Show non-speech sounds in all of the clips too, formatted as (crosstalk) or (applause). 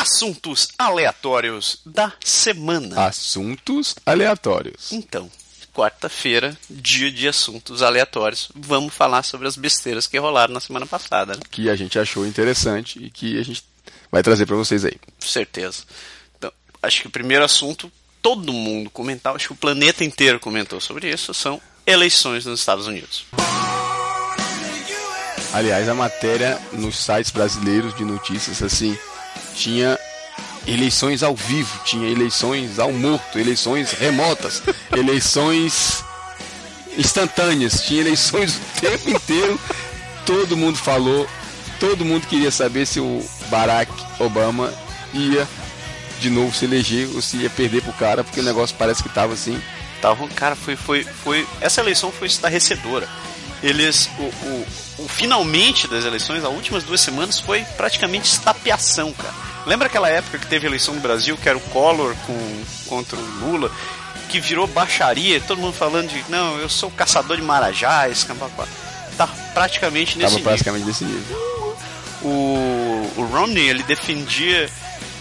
assuntos aleatórios da semana. Assuntos aleatórios. Então, quarta-feira, dia de assuntos aleatórios. Vamos falar sobre as besteiras que rolaram na semana passada. Né? Que a gente achou interessante e que a gente vai trazer para vocês aí. Certeza. Então, acho que o primeiro assunto, todo mundo comentou, acho que o planeta inteiro comentou sobre isso, são eleições nos Estados Unidos. Aliás, a matéria nos sites brasileiros de notícias, assim, tinha eleições ao vivo, tinha eleições ao morto, eleições remotas, (laughs) eleições instantâneas, tinha eleições (laughs) o tempo inteiro. Todo mundo falou, todo mundo queria saber se o Barack Obama ia de novo se eleger ou se ia perder pro cara, porque o negócio parece que tava assim. Tava, cara, foi, foi, foi. Essa eleição foi estarrecedora. Eles. O, o, o finalmente das eleições, as últimas duas semanas, foi praticamente estapeação, cara. Lembra aquela época que teve eleição no Brasil, que era o Collor com, contra o Lula, que virou baixaria, todo mundo falando de, não, eu sou caçador de marajás, tá praticamente nesse Tava praticamente nível. nesse nível. O, o Romney, ele defendia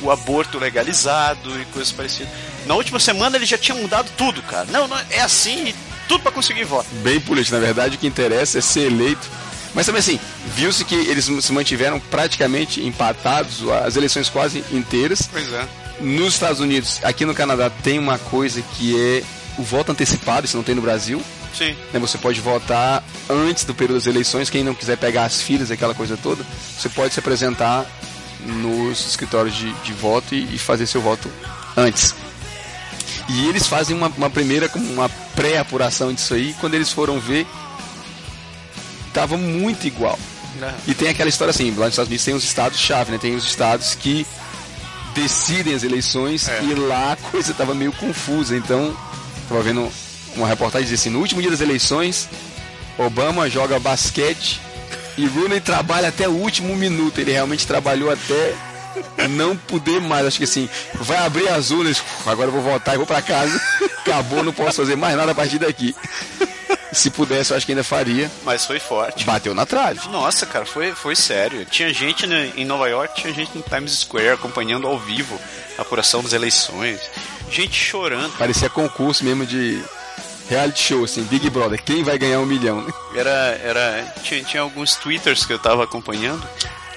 o aborto legalizado e coisas parecidas. Na última semana ele já tinha mudado tudo, cara. Não, não é assim, tudo para conseguir voto. Bem político, na verdade o que interessa é ser eleito mas também assim, viu-se que eles se mantiveram praticamente empatados as eleições quase inteiras. Pois é. Nos Estados Unidos, aqui no Canadá, tem uma coisa que é o voto antecipado, isso não tem no Brasil. Sim. Né, você pode votar antes do período das eleições, quem não quiser pegar as filas, aquela coisa toda, você pode se apresentar nos escritórios de, de voto e, e, fazer seu voto antes. E eles fazem uma, uma primeira, uma pré-apuração disso aí, quando eles foram ver tava muito igual. É. E tem aquela história assim, lá nos Estados Unidos tem os estados-chave, né? Tem os estados que decidem as eleições é. e lá a coisa tava meio confusa. Então, tava vendo uma reportagem assim, no último dia das eleições, Obama joga basquete e Rooney trabalha até o último minuto. Ele realmente trabalhou até não poder mais. Acho que assim, vai abrir as urnas, agora eu vou voltar e vou para casa. (laughs) Acabou, não posso fazer mais nada a partir daqui. Se pudesse, eu acho que ainda faria. Mas foi forte. Bateu na trave. Nossa, cara, foi, foi sério. Tinha gente né, em Nova York, tinha gente no Times Square acompanhando ao vivo a apuração das eleições. Gente chorando. Parecia concurso mesmo de reality show, assim, Big Brother, quem vai ganhar um milhão, né? Era, era, tinha, tinha alguns twitters que eu tava acompanhando.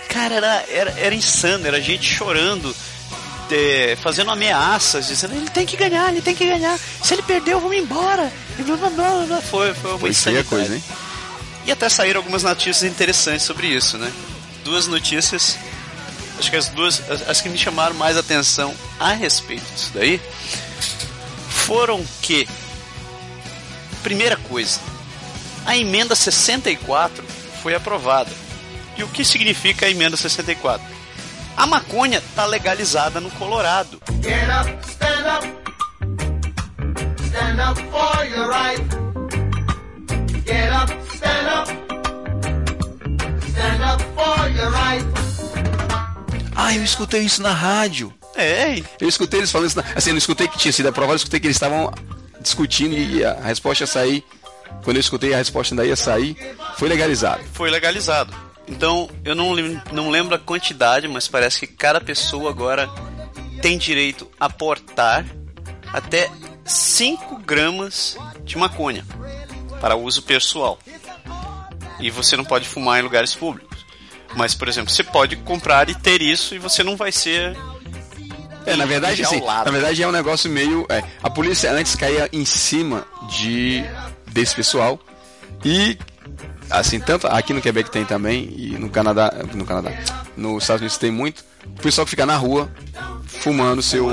Cara, era, era, era insano, era gente chorando fazendo ameaças, dizendo ele tem que ganhar, ele tem que ganhar. Se ele perder, eu vou embora. E blá, blá, blá, blá. Foi, foi uma foi coisa, hein? E até saíram algumas notícias interessantes sobre isso, né? Duas notícias, acho que as duas, as, as que me chamaram mais atenção a respeito disso daí, foram que, primeira coisa, a emenda 64 foi aprovada. E o que significa a emenda 64? A maconha está legalizada no Colorado. Get up, stand up. Stand up for your right. Get up, stand up. Stand up for your right. Ah, eu escutei isso na rádio. É, eu escutei eles falando isso. Na... Assim, eu não escutei que tinha sido aprovado, eu escutei que eles estavam discutindo e a resposta ia sair. Quando eu escutei a resposta ainda ia sair, foi legalizado. Foi legalizado. Então, eu não, não lembro a quantidade, mas parece que cada pessoa agora tem direito a portar até 5 gramas de maconha para uso pessoal. E você não pode fumar em lugares públicos. Mas, por exemplo, você pode comprar e ter isso e você não vai ser. É, na verdade, sim. Na verdade é um negócio meio. É, a polícia antes caía em cima de desse pessoal e assim, tanto aqui no Quebec tem também, e no Canadá, no Canadá, nos Estados Unidos tem muito, o pessoal que fica na rua fumando seu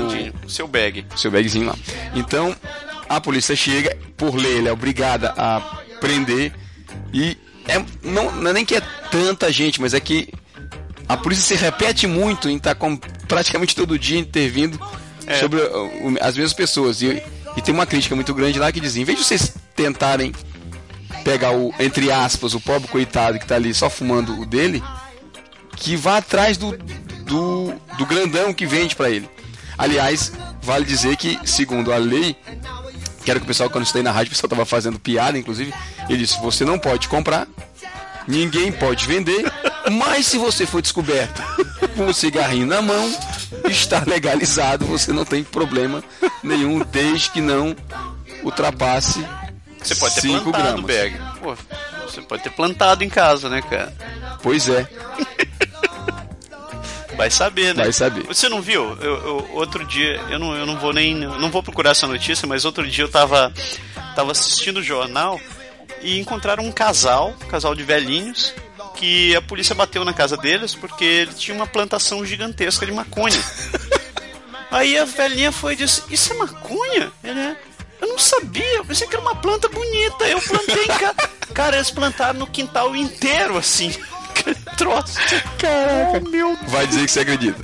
seu bag, seu bagzinho lá. Então, a polícia chega, por lei, ela é obrigada a prender e é, não, não é nem que é tanta gente, mas é que a polícia se repete muito em estar tá com, praticamente todo dia intervindo é. sobre uh, as mesmas pessoas. E, e tem uma crítica muito grande lá que diz: em vez de vocês tentarem pegar o, entre aspas, o pobre coitado que tá ali só fumando o dele, que vá atrás do, do, do grandão que vende para ele. Aliás, vale dizer que, segundo a lei, que era que o pessoal, quando estudei na rádio, o pessoal tava fazendo piada, inclusive, ele disse: você não pode comprar, ninguém pode vender, mas se você for descoberto (laughs) com o cigarrinho na mão, está legalizado, você não tem problema nenhum, desde que não ultrapasse Você pode ter 5 plantado. Pô, você pode ter plantado em casa, né, cara? Pois é, (laughs) Vai saber, né? Vai saber. Você não viu? Eu, eu- outro dia, eu não, eu não vou nem. não vou procurar essa notícia, mas outro dia eu tava, tava assistindo o jornal e encontraram um casal, um casal de velhinhos, que a polícia bateu na casa deles porque ele tinha uma plantação gigantesca de maconha. (laughs) Aí a velhinha foi e disse: Isso é maconha? Ele é. Eu não sabia, eu pensei que era uma planta bonita. Eu plantei em casa. Cara, eles plantaram no quintal inteiro, assim. (laughs) Troço. Caraca. Oh, meu vai dizer que você acredita.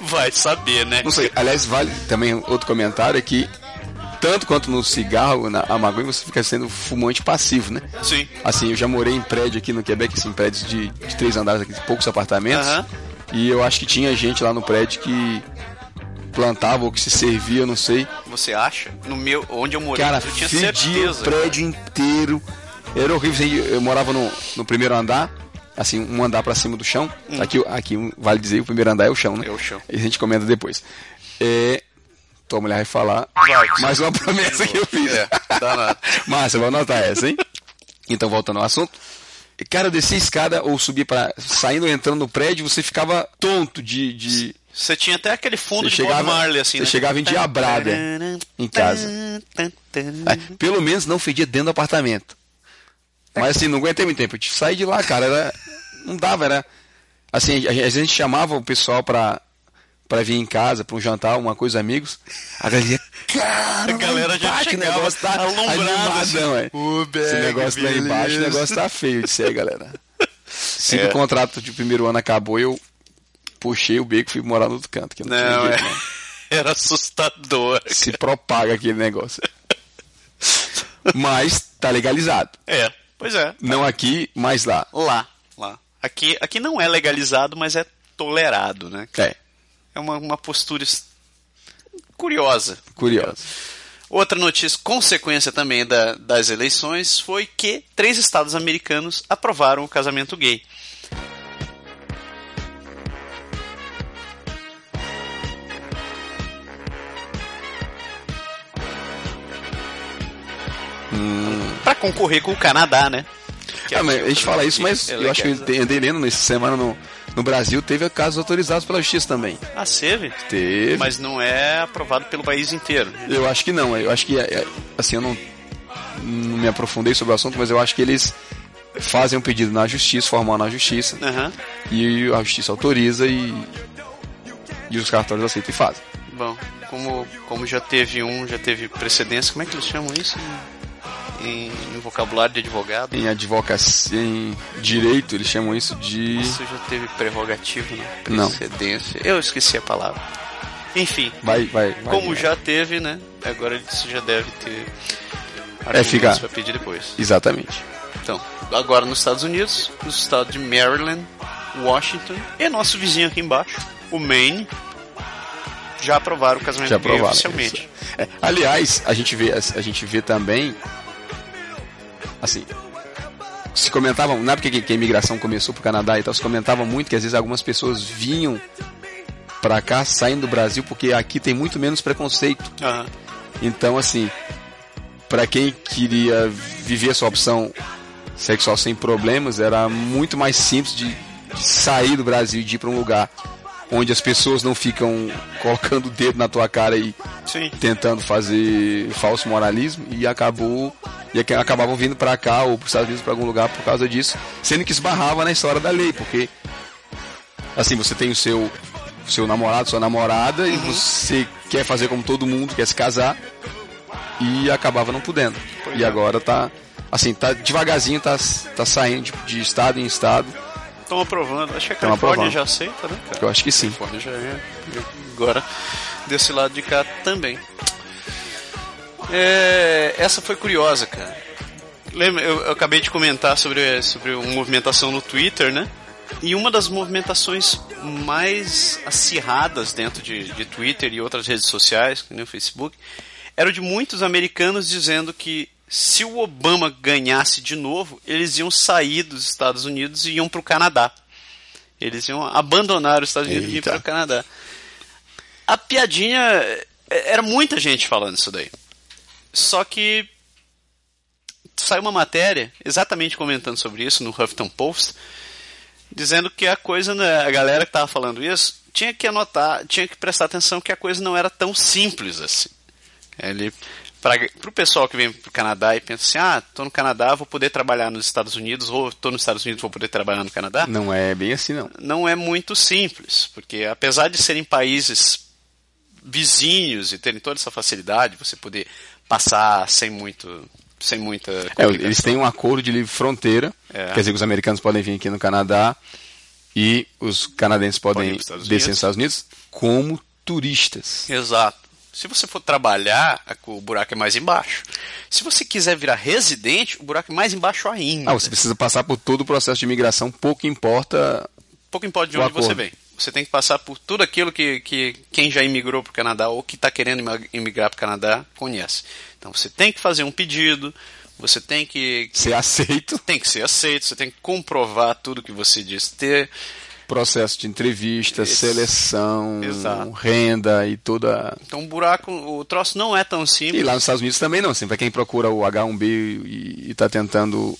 Vai saber, né? Não sei, aliás, vale também outro comentário é que, tanto quanto no cigarro, na maconha, você fica sendo fumante passivo, né? Sim. Assim, eu já morei em prédio aqui no Quebec, assim, prédios de, de três andares, aqui, poucos apartamentos. E eu acho que tinha gente lá no prédio que plantava ou que se servia, eu não sei. Você acha? No meu, onde eu morei, Cara, eu tinha certeza. o prédio inteiro. Era horrível. assim, Eu morava no, no primeiro andar, assim, um andar pra cima do chão. Aqui, aqui um- vale dizer, o primeiro andar é o chão, né? Hum. É o chão. E a gente comenta depois. É, tua mulher vai falar Vai. mais uma promessa que eu fiz. É. (laughs) Márcia, vou anotar essa, hein? Então, voltando ao assunto. Cara, eu descia a escada ou subia para Saindo ou entrando no prédio, você ficava tonto de. de Você tinha até aquele fundo Você de chegava- Bob Marley, assim, você né? chegava endiabrada em casa. Ah, Pelo menos não fedia dentro do apartamento. Mas assim, não aguentei muito tempo. Eu sair de lá, cara. Era, não dava, era. Assim, a gente, a gente chamava o pessoal pra, pra vir em casa, pra um jantar, uma coisa, amigos. A galera cara, A galera já o chegava negócio tá alumbrado, assim. é. Esse negócio lá embaixo, o beleza. negócio tá feio de ser, galera. (laughs) Assim que É. o contrato de primeiro ano acabou, eu puxei o beco e fui morar no outro canto. Que não, tinha Não, jeito, é. não. (laughs) Era assustador. Se propaga aquele negócio. (laughs) Mas tá legalizado. É, pois é. Não aqui, mas lá. Lá, lá. Aqui, aqui não é legalizado, mas é tolerado, né? É, É uma, uma postura curiosa. curioso. Outra notícia, consequência também da- das eleições, foi que três estados americanos aprovaram o casamento gay. Pra concorrer com o Canadá, né? Que Ah, mas aqui a gente fala isso, mas é eu acho que lendo nessa semana no, no Brasil, teve casos autorizados pela justiça também. Ah, teve? Teve. Mas não é aprovado pelo país inteiro. Eu acho que não. Eu acho que, é, é, assim, eu não, não me aprofundei sobre o assunto, mas eu acho que eles fazem um pedido na justiça, formal na justiça, Aham. e a justiça autoriza e, e os cartórios aceitam e fazem. Bom, como, como já teve um, já teve precedência, como é que eles chamam isso? Em, em vocabulário de advogado? Em advocacia, em direito, eles chamam isso de. Isso já teve prerrogativo, né? Não. Precedência. Eu esqueci a palavra. Enfim, Vai, vai, vai. como vai. já teve, né? Agora isso já deve ter É, fica- argumentos pra pedir depois. Exatamente. Então, agora nos Estados Unidos, nos estados de Maryland, Washington e nosso vizinho aqui embaixo, o Maine, já aprovaram o casamento Já aprovaram. oficialmente. É, aliás, a gente vê, a gente vê também, assim, se comentavam, na época que, a imigração começou pro Canadá e tal, se comentava muito que às vezes algumas pessoas vinham pra cá saindo do Brasil porque aqui tem muito menos preconceito. Aham. Então, assim, pra quem queria viver a sua opção sexual sem problemas, era muito mais simples de, de sair do Brasil e de ir pra um lugar onde as pessoas não ficam colocando o dedo na tua cara e Sim. tentando fazer falso moralismo e acabou e ac- acabavam vindo pra cá ou pros Estados Unidos pra algum lugar por causa disso, sendo que esbarrava na história da lei, porque assim, você tem o seu seu namorado, sua namorada e você quer fazer como todo mundo, quer se casar e acabava não podendo. Pois e é. agora tá assim, tá devagarzinho tá tá saindo de, de estado em estado. Estão aprovando. Acho que a Tão Califórnia aprovando. já aceita, né, cara? Eu acho que sim. A Califórnia já é. Agora, desse lado de cá também. É, essa foi curiosa, cara. Lembra, eu, eu acabei de comentar sobre, sobre uma movimentação no Twitter, né? E uma das movimentações mais acirradas dentro de, de Twitter e outras redes sociais, nem o Facebook, era de muitos americanos dizendo que se o Obama ganhasse de novo, eles iam sair dos Estados Unidos e iam para o Canadá. Eles iam abandonar os Estados Unidos e ir Eita. para o Canadá. A piadinha é, era muita gente falando isso daí. Só que saiu uma matéria exatamente comentando sobre isso no Huffington Post, dizendo que a coisa, né, a galera que estava falando isso, tinha que anotar, tinha que prestar atenção que a coisa não era tão simples assim. Ele para o pessoal que vem para o Canadá e pensa assim, ah, estou no Canadá, vou poder trabalhar nos Estados Unidos, ou estou nos Estados Unidos, vou poder trabalhar no Canadá. Não é bem assim, não. Não é muito simples, porque apesar de serem países vizinhos e terem toda essa facilidade, você poder passar sem muito sem muita É, eles têm um acordo de livre fronteira, É. quer dizer que os americanos podem vir aqui no Canadá e os canadenses Podem podem descer nos Estados Unidos como turistas. Exato. Se você for trabalhar, a- o buraco é mais embaixo. Se você quiser virar residente, o buraco é mais embaixo ainda. Ah, você precisa passar por todo o processo de imigração, pouco importa. Pouco importa de onde você acordo. vem. Você tem que passar por tudo aquilo que, que quem já imigrou para o Canadá ou que está querendo imigrar para o Canadá conhece. Então você tem que fazer um pedido, você tem que, Ser aceito, tem que ser aceito, você tem que comprovar tudo que você diz ter. Processo de entrevista, Isso. seleção, Exato. renda e toda. Então o buraco, o troço não é tão simples. E lá nos Estados Unidos também não. Assim, para quem procura o H1B e está tentando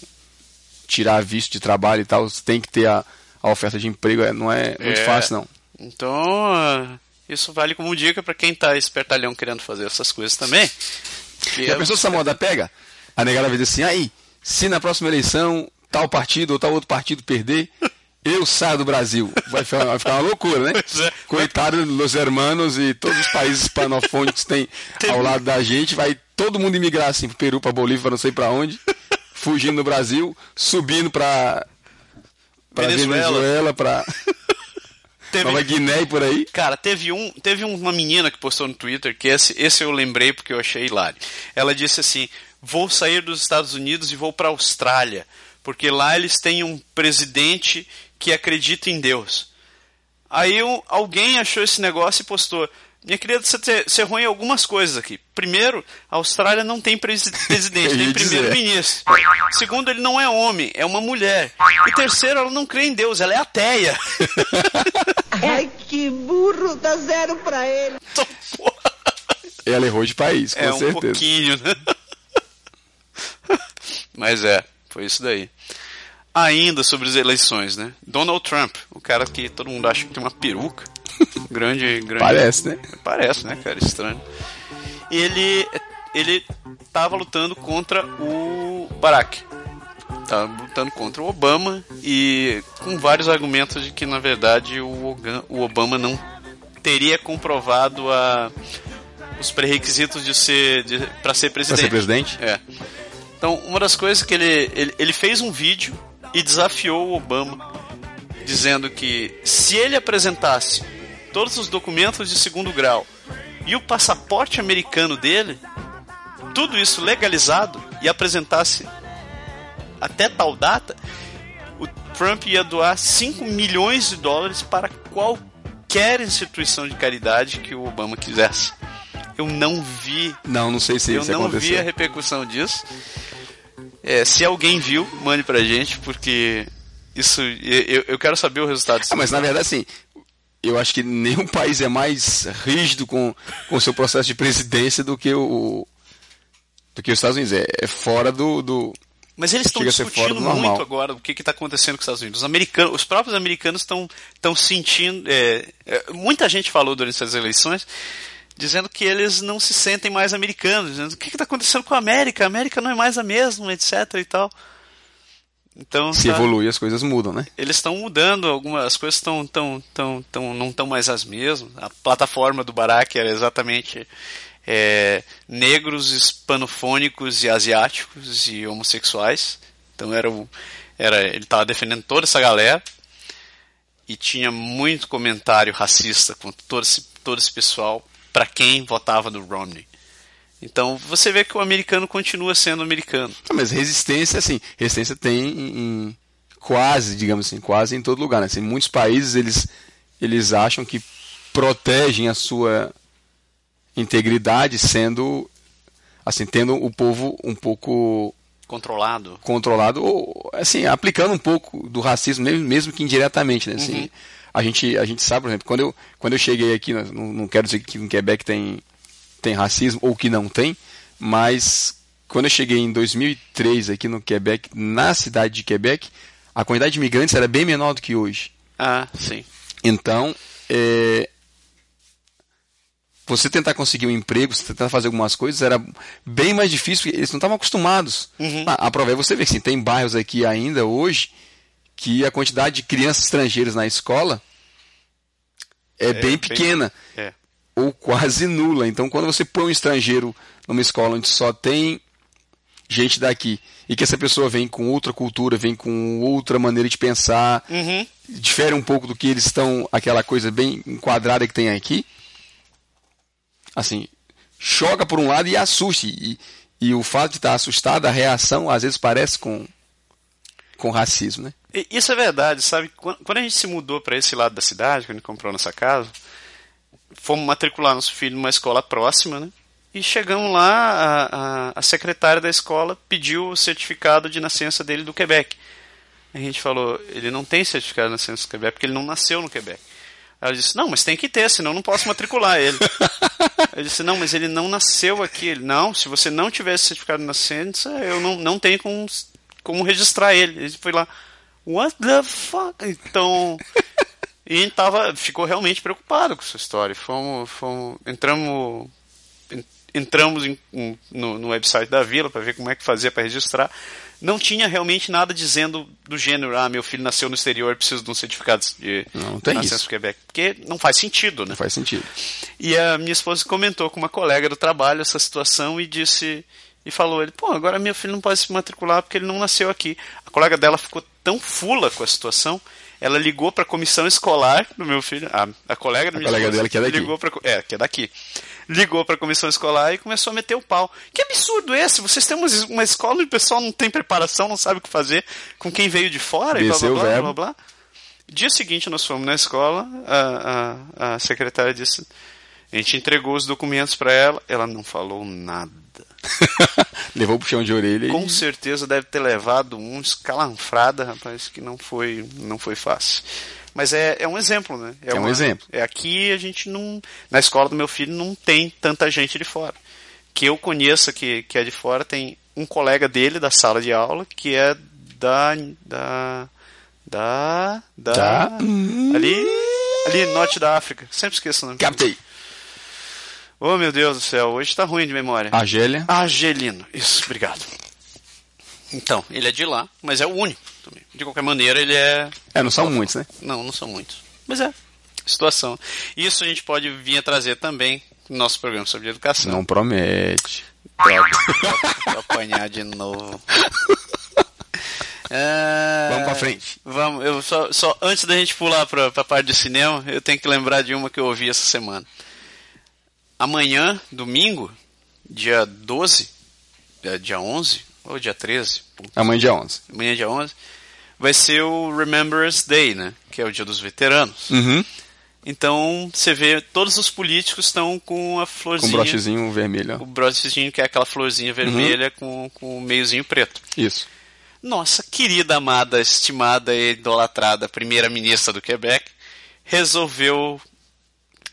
tirar visto de trabalho e tal, tem que ter a, a oferta de emprego. é- Não é muito É. fácil, não. Então, ah, isso vale como dica para quem tá espertalhão querendo fazer essas coisas também. Que Já é- pensou se essa moda pega? A negada vai dizer assim, aí, se na próxima eleição tal partido ou tal outro partido perder, eu saio do Brasil. Vai ficar, vai ficar uma loucura, né? É. Coitado dos hermanos e todos os países hispanofônicos que (laughs) tem ao lado da gente, vai todo mundo imigrar assim pro Peru, pra Bolívia, pra não sei pra onde, (laughs) fugindo do Brasil, subindo pra, pra Venezuela. Venezuela, pra (laughs) Teve- Nova Guiné e por aí. Cara, teve, um, teve uma menina que postou no Twitter, que esse, esse eu lembrei porque eu achei hilário. Ela disse assim: Vou sair dos Estados Unidos e vou para a Austrália, porque lá eles têm um presidente que acredita em Deus. Aí um- alguém achou esse negócio e postou: Minha querida, você, te- você errou em algumas coisas aqui. Primeiro, a Austrália não tem presi- (laughs) presidente, tem primeiro-ministro. Segundo, ele não é homem, é uma mulher. E terceiro, ela não crê em Deus, ela é ateia. (laughs) Ai, que burro, dá zero pra ele. (laughs) Então. Ela errou de país, com É um certeza. pouquinho, né? Mas é, foi isso daí. Ainda sobre as eleições, né? Donald Trump, o cara que todo mundo acha que tem uma peruca. (laughs) grande, grande. Parece, né? Parece, né, cara? Estranho. Ele, ele tava lutando contra o Barack. Tava lutando contra o Obama e com vários argumentos de que, na verdade, o, o Obama não teria comprovado a, os pré-requisitos de ser para ser Pra presidente. ser presidente? É. Então, uma das coisas que ele, ele, ele fez um vídeo e desafiou o Obama, dizendo que se ele apresentasse todos os documentos de segundo grau e o passaporte americano dele, tudo isso legalizado e apresentasse até tal data, o Trump ia doar 5 milhões de dólares para qualquer instituição de caridade que o Obama quisesse. Eu não vi Não, não sei se eu isso não aconteceu. vi a repercussão disso. É, se alguém viu, mande pra gente, porque isso. Eu, eu quero saber o resultado disso. Ah, mas na verdade, assim, eu acho que nenhum (laughs) país é mais rígido com o seu processo de presidência do que o do que os Estados Unidos. É, é fora do, do Mas eles estão discutindo muito agora o que está acontecendo com os Estados Unidos. Os, americanos, os próprios americanos estão estão sentindo. é, é, muita gente falou durante essas eleições dizendo que eles não se sentem mais americanos, dizendo o que está acontecendo com a América? A América não é mais a mesma, etc. e tal. Então, se tá- evolui, as coisas mudam, né? eles estão mudando, algumas coisas estão tão, tão, tão, não estão mais as mesmas. A plataforma do Barack era exatamente é, negros, hispanofônicos e asiáticos e homossexuais. Então era, o, era ele estava defendendo toda essa galera e tinha muito comentário racista com todo esse, todo esse pessoal para quem votava no Romney. Então você vê que o americano continua sendo americano. Ah, Mas resistência, assim, resistência tem em, em quase, digamos assim, quase em todo lugar. Né? Assim, muitos países eles, eles acham que protegem a sua integridade sendo, assim, tendo o povo um pouco Controlado. controlado, ou assim, aplicando um pouco do racismo, mesmo, mesmo que indiretamente, né? Assim, Uhum. A, gente, a gente sabe, por exemplo, quando eu, quando eu cheguei aqui, né, não, não quero dizer que no Quebec tem, tem racismo ou que não tem, mas quando eu cheguei em 2003 aqui no Quebec, na cidade de Quebec, a quantidade de imigrantes era bem menor do que hoje. Ah, sim. Então, é, você tentar conseguir um emprego, você tentar fazer algumas coisas, era bem mais difícil, eles não estavam acostumados. Uhum. A, a prova é você ver que assim, tem bairros aqui ainda hoje que a quantidade de crianças estrangeiras na escola é, bem bem- pequena É. ou quase nula. Então, quando você põe um estrangeiro numa escola onde só tem gente daqui e que essa pessoa vem com outra cultura, vem com outra maneira de pensar, Uhum. difere um pouco do que eles estão, aquela coisa bem enquadrada que tem aqui. Assim, choca por um lado e assusta. E, e o fato de estar assustado, a reação às vezes parece com, com racismo, né? Isso é verdade, sabe? Quando a gente se mudou para esse lado da cidade, quando a gente comprou nossa casa, fomos matricular nosso filho numa escola próxima, né? E chegamos lá, a, a, a secretária da escola pediu o certificado de nascença dele do Quebec. A gente falou, ele não tem certificado de nascença do Quebec porque ele não nasceu no Quebec. Ela disse, não, mas tem que ter, senão eu não posso matricular ele. (laughs) Eu disse, não, mas ele não nasceu aqui. Ele, não, se você não tivesse certificado de nascença, eu não, não tenho como, como registrar ele. Ele foi lá, what the fuck? Então, e a gente tava, ficou realmente preocupado com essa história. Fomos, fomos entramos, en- entramos em- em- no, no website da vila para ver como é que fazia para registrar. Não tinha realmente nada dizendo do gênero, ah, meu filho nasceu no exterior, preciso de um certificado de Não tem nascença isso. do Quebec. Porque não faz sentido, né? Não faz sentido. E a minha esposa comentou com uma colega do trabalho essa situação e disse e falou ele, pô, agora meu filho não pode se matricular porque ele não nasceu aqui. A colega dela ficou tão fula com a situação, ela ligou para a comissão escolar do meu filho, a, a colega minha colega esposa dela que é daqui. ligou para é, que é daqui. Ligou para a comissão escolar e começou a meter o pau. Que absurdo esse? Vocês têm uma, escola onde o pessoal não tem preparação, não sabe o que fazer com quem veio de fora e blá blá Desceu blá, blá blá blá. Dia seguinte nós fomos na escola, a, a, a secretária disse, a gente entregou os documentos para ela, ela não falou nada. (laughs) Levou o puxão de orelha Com e certeza deve ter levado um escalanfrada, rapaz, que não foi, não foi fácil. Mas é, é um exemplo, né? É um exemplo. É aqui a gente não. Na escola do meu filho não tem tanta gente de fora. Que eu conheça que, que é de fora, tem um colega dele da sala de aula que é da. da. da. da. Tá. ali. ali, norte da África. Sempre esqueço o nome. captei. Oh meu Deus do céu, hoje tá ruim de memória. Argélia. Argelino. Isso, obrigado. Então, ele é de lá, mas é o único também. De qualquer maneira, ele é. É, não são muitos, né? Não, não são muitos. Mas é. Situação. Isso a gente pode vir a trazer também no nosso programa sobre educação. Não promete. Droga, apanhar de novo. É, Vamos pra frente. Vamos, eu só, só antes da gente pular pra, pra parte de cinema, eu tenho que lembrar de uma que eu ouvi essa semana. Amanhã, domingo, dia 12, é, dia 11 ou dia 13, Amanhã dia 11. amanhã dia 11, vai ser o Remembrance Day, né? Que é o dia dos veteranos. Uhum. Então, você vê, todos os políticos estão com a Com florzinha. um brochezinho vermelho. O brochezinho que é aquela florzinha vermelha com, com o meiozinho preto. Isso. Nossa querida, amada, estimada e idolatrada primeira-ministra do Quebec resolveu.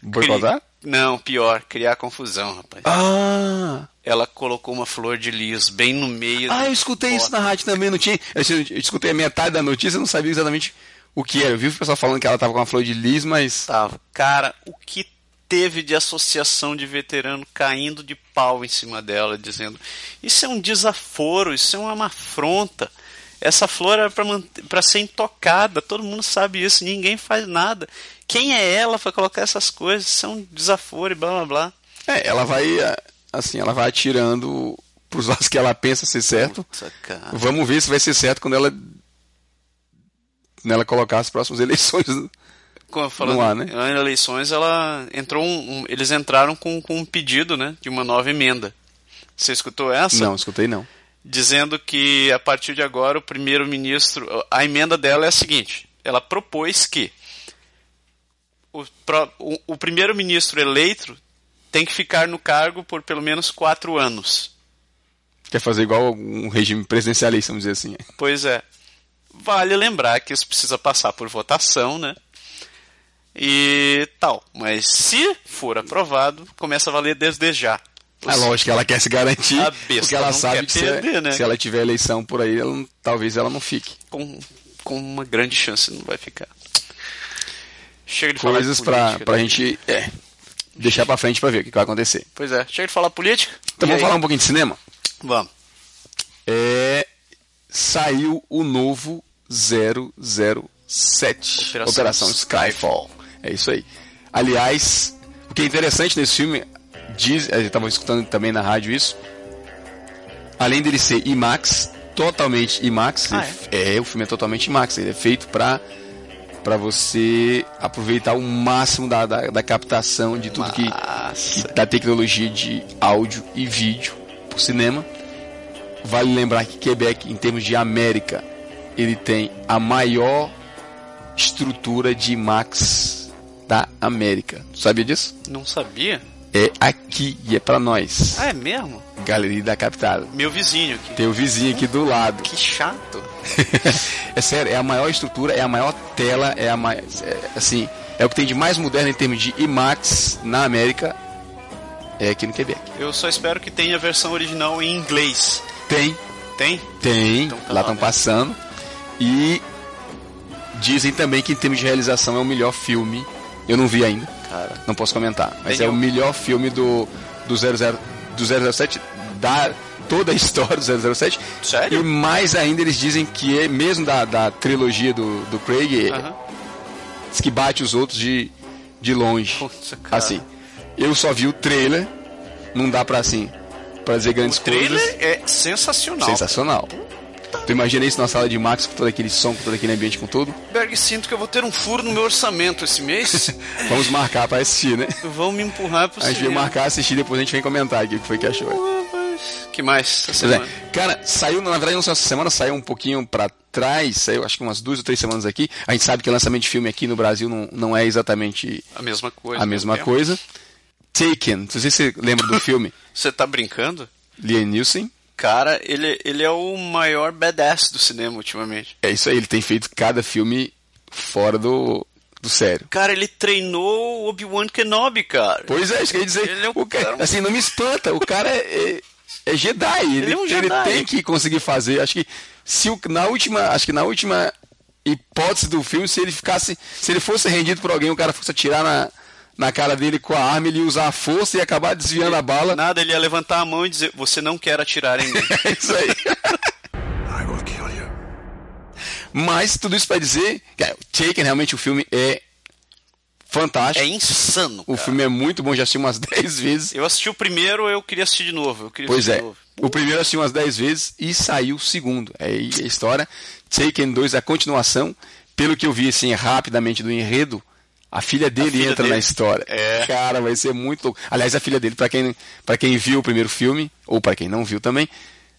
Boicotar? Não, pior, criar confusão, rapaz. Ah! Ela colocou uma flor de lis bem no meio. Ah, eu escutei isso bota. na rádio também, não tinha. Eu, escutei a metade da notícia e não sabia exatamente o que era. Eu vi o pessoal falando que ela tava com uma flor de lis, mas. Tava. Cara, o que teve de associação de veterano caindo de pau em cima dela, dizendo: Isso é um desaforo, isso é uma afronta. Essa flor era para ser intocada, todo mundo sabe isso, ninguém faz nada. Quem é ela para colocar essas coisas? Isso é um desaforo e blá blá blá. É, ela vai. ah, Assim, ela vai atirando pros (laughs) lados que ela pensa ser certo. Puta. Vamos ver se vai ser certo quando ela. Nela colocar as próximas (laughs) eleições. Como falando No ar, né? em eleições, ela entrou um, um- eles entraram com, com um pedido, né, de uma nova emenda. Você escutou essa? Não, escutei não. Dizendo que a partir de agora o primeiro-ministro. A emenda dela é a seguinte: ela propôs que o, o- o primeiro-ministro eleito tem que ficar no cargo por pelo menos quatro anos. Quer fazer igual um regime presidencialista, vamos dizer assim. Pois é. Vale lembrar que isso precisa passar por votação, né? E tal. Mas se for aprovado, começa a valer desde já. É lógico que ela quer se garantir, porque ela sabe que se, perder, né? se ela tiver eleição por aí, ela talvez ela não fique. Com, com uma grande chance não vai ficar. Chega de falar Coisas pra, política, pra né? gente é, deixar pra frente pra ver o que vai acontecer. Pois é. Chega de falar política? Então E vamos aí? falar um pouquinho de cinema? Vamos. É, saiu o novo 007 Operação Operação, Skyfall. É isso aí. Aliás, o que é interessante nesse filme, diz, a gente estava escutando também na rádio isso, além dele ser IMAX, totalmente IMAX, Ah, é? o filme é totalmente IMAX, ele é feito para para você aproveitar o máximo da, da, da captação de tudo que, que da tecnologia de áudio e vídeo para o cinema. Vale lembrar que Quebec, em termos de América, ele tem a maior estrutura de IMAX da América. Tu sabia disso? Não sabia? É aqui e é para nós. Ah, é mesmo? Galeria da Capital. Meu vizinho aqui. Tem o vizinho aqui do lado. Que chato. (laughs) é sério, é a maior estrutura, é a maior tela, é a mais. é, assim, é o que tem de mais moderno em termos de IMAX na América. É aqui no Quebec. Eu só espero que tenha a versão original em inglês. Tem, Tem? tem, Então tá lá estão passando. E dizem também que em termos de realização é o melhor filme. Eu não vi ainda, Cara. não posso comentar. Mas Tem é o melhor filme do, do, 00, do 007, da toda a (laughs) história do 007. Sério? E mais ainda eles dizem que é, mesmo da, da trilogia do, do Craig, Aham. diz que bate os outros de, de longe. Cara. Assim, eu só vi o trailer, não dá pra assim, pra dizer grandes O trailer coisas. é sensacional. Sensacional. Tu imagina isso na sala de Max com todo aquele som, com todo aquele ambiente, com tudo? Berg, sinto que eu vou ter um furo no meu orçamento esse mês. (laughs) Vamos marcar pra assistir, né? Vão me empurrar pro A gente vai marcar, assistir, depois a gente vem comentar aqui o que foi que achou. Que mais essa Pois semana? é. Cara, saiu, na verdade, não só essa semana, saiu um pouquinho pra trás, saiu acho que umas duas ou três semanas aqui. A gente sabe que lançamento de filme aqui no Brasil não, não é exatamente A mesma coisa. a mesma né? coisa. Taken, não sei se você lembra do (laughs) filme, Você tá brincando? Liam Neeson. Cara, ele, ele é o maior badass do cinema ultimamente. É isso aí, ele tem feito cada filme fora do, do sério. Cara, ele treinou o Obi-Wan Kenobi, cara. Pois é, isso que eu ia dizer. Ele é um o cara, cara- assim, não me espanta. O cara é, é, é Jedi. Ele, é um ele Jedi. tem que conseguir fazer. Acho que se o, na última, acho que na última hipótese do filme, se ele ficasse, se ele fosse rendido por alguém, o cara fosse atirar na, na cara dele com a arma, ele ia usar a força e ia acabar desviando a bala. Nada, ele ia levantar a mão e dizer: Você não quer atirar em mim. (laughs) É isso aí. I will kill you. Mas tudo isso pra dizer que é, Taken realmente o filme é fantástico. é insano. O cara. filme é muito bom, já assisti umas (laughs) 10 vezes. Eu assisti o primeiro, eu queria assistir de novo. Eu queria Pois assistir é. de novo. O primeiro eu assisti umas 10 vezes e saiu o segundo. É aí a história. Taken 2, a continuação. Pelo que eu vi assim rapidamente do enredo, a filha dele filha entra dele. na história. É. Cara, vai ser muito louco. Aliás, a filha dele, pra quem, pra quem viu o primeiro filme, ou pra quem não viu também,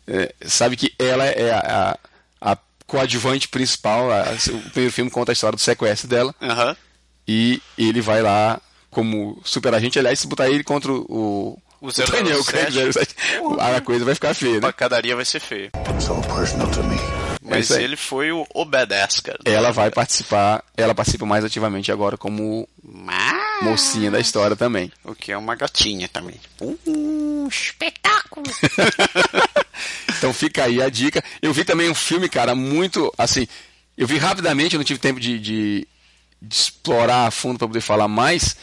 é, sabe que ela é a, a, a coadjuvante principal. A- o primeiro filme conta a história do sequestro dela. Aham. E ele vai lá como super agente. Aliás, se botar ele contra o. O Daniel 007. Craig 07, a coisa vai ficar feia, A né? pancadaria vai ser feia. It's all personal to me. Mas isso aí. ele foi o, o badass, cara. Ela vai participar, ela participa mais ativamente agora como Mas... mocinha da história também. O que é uma gatinha também. Um espetáculo. (laughs) Então fica aí a dica. Eu vi também um filme, cara, muito assim. Eu vi rapidamente, eu não tive tempo de, de- de explorar a fundo para poder falar mais.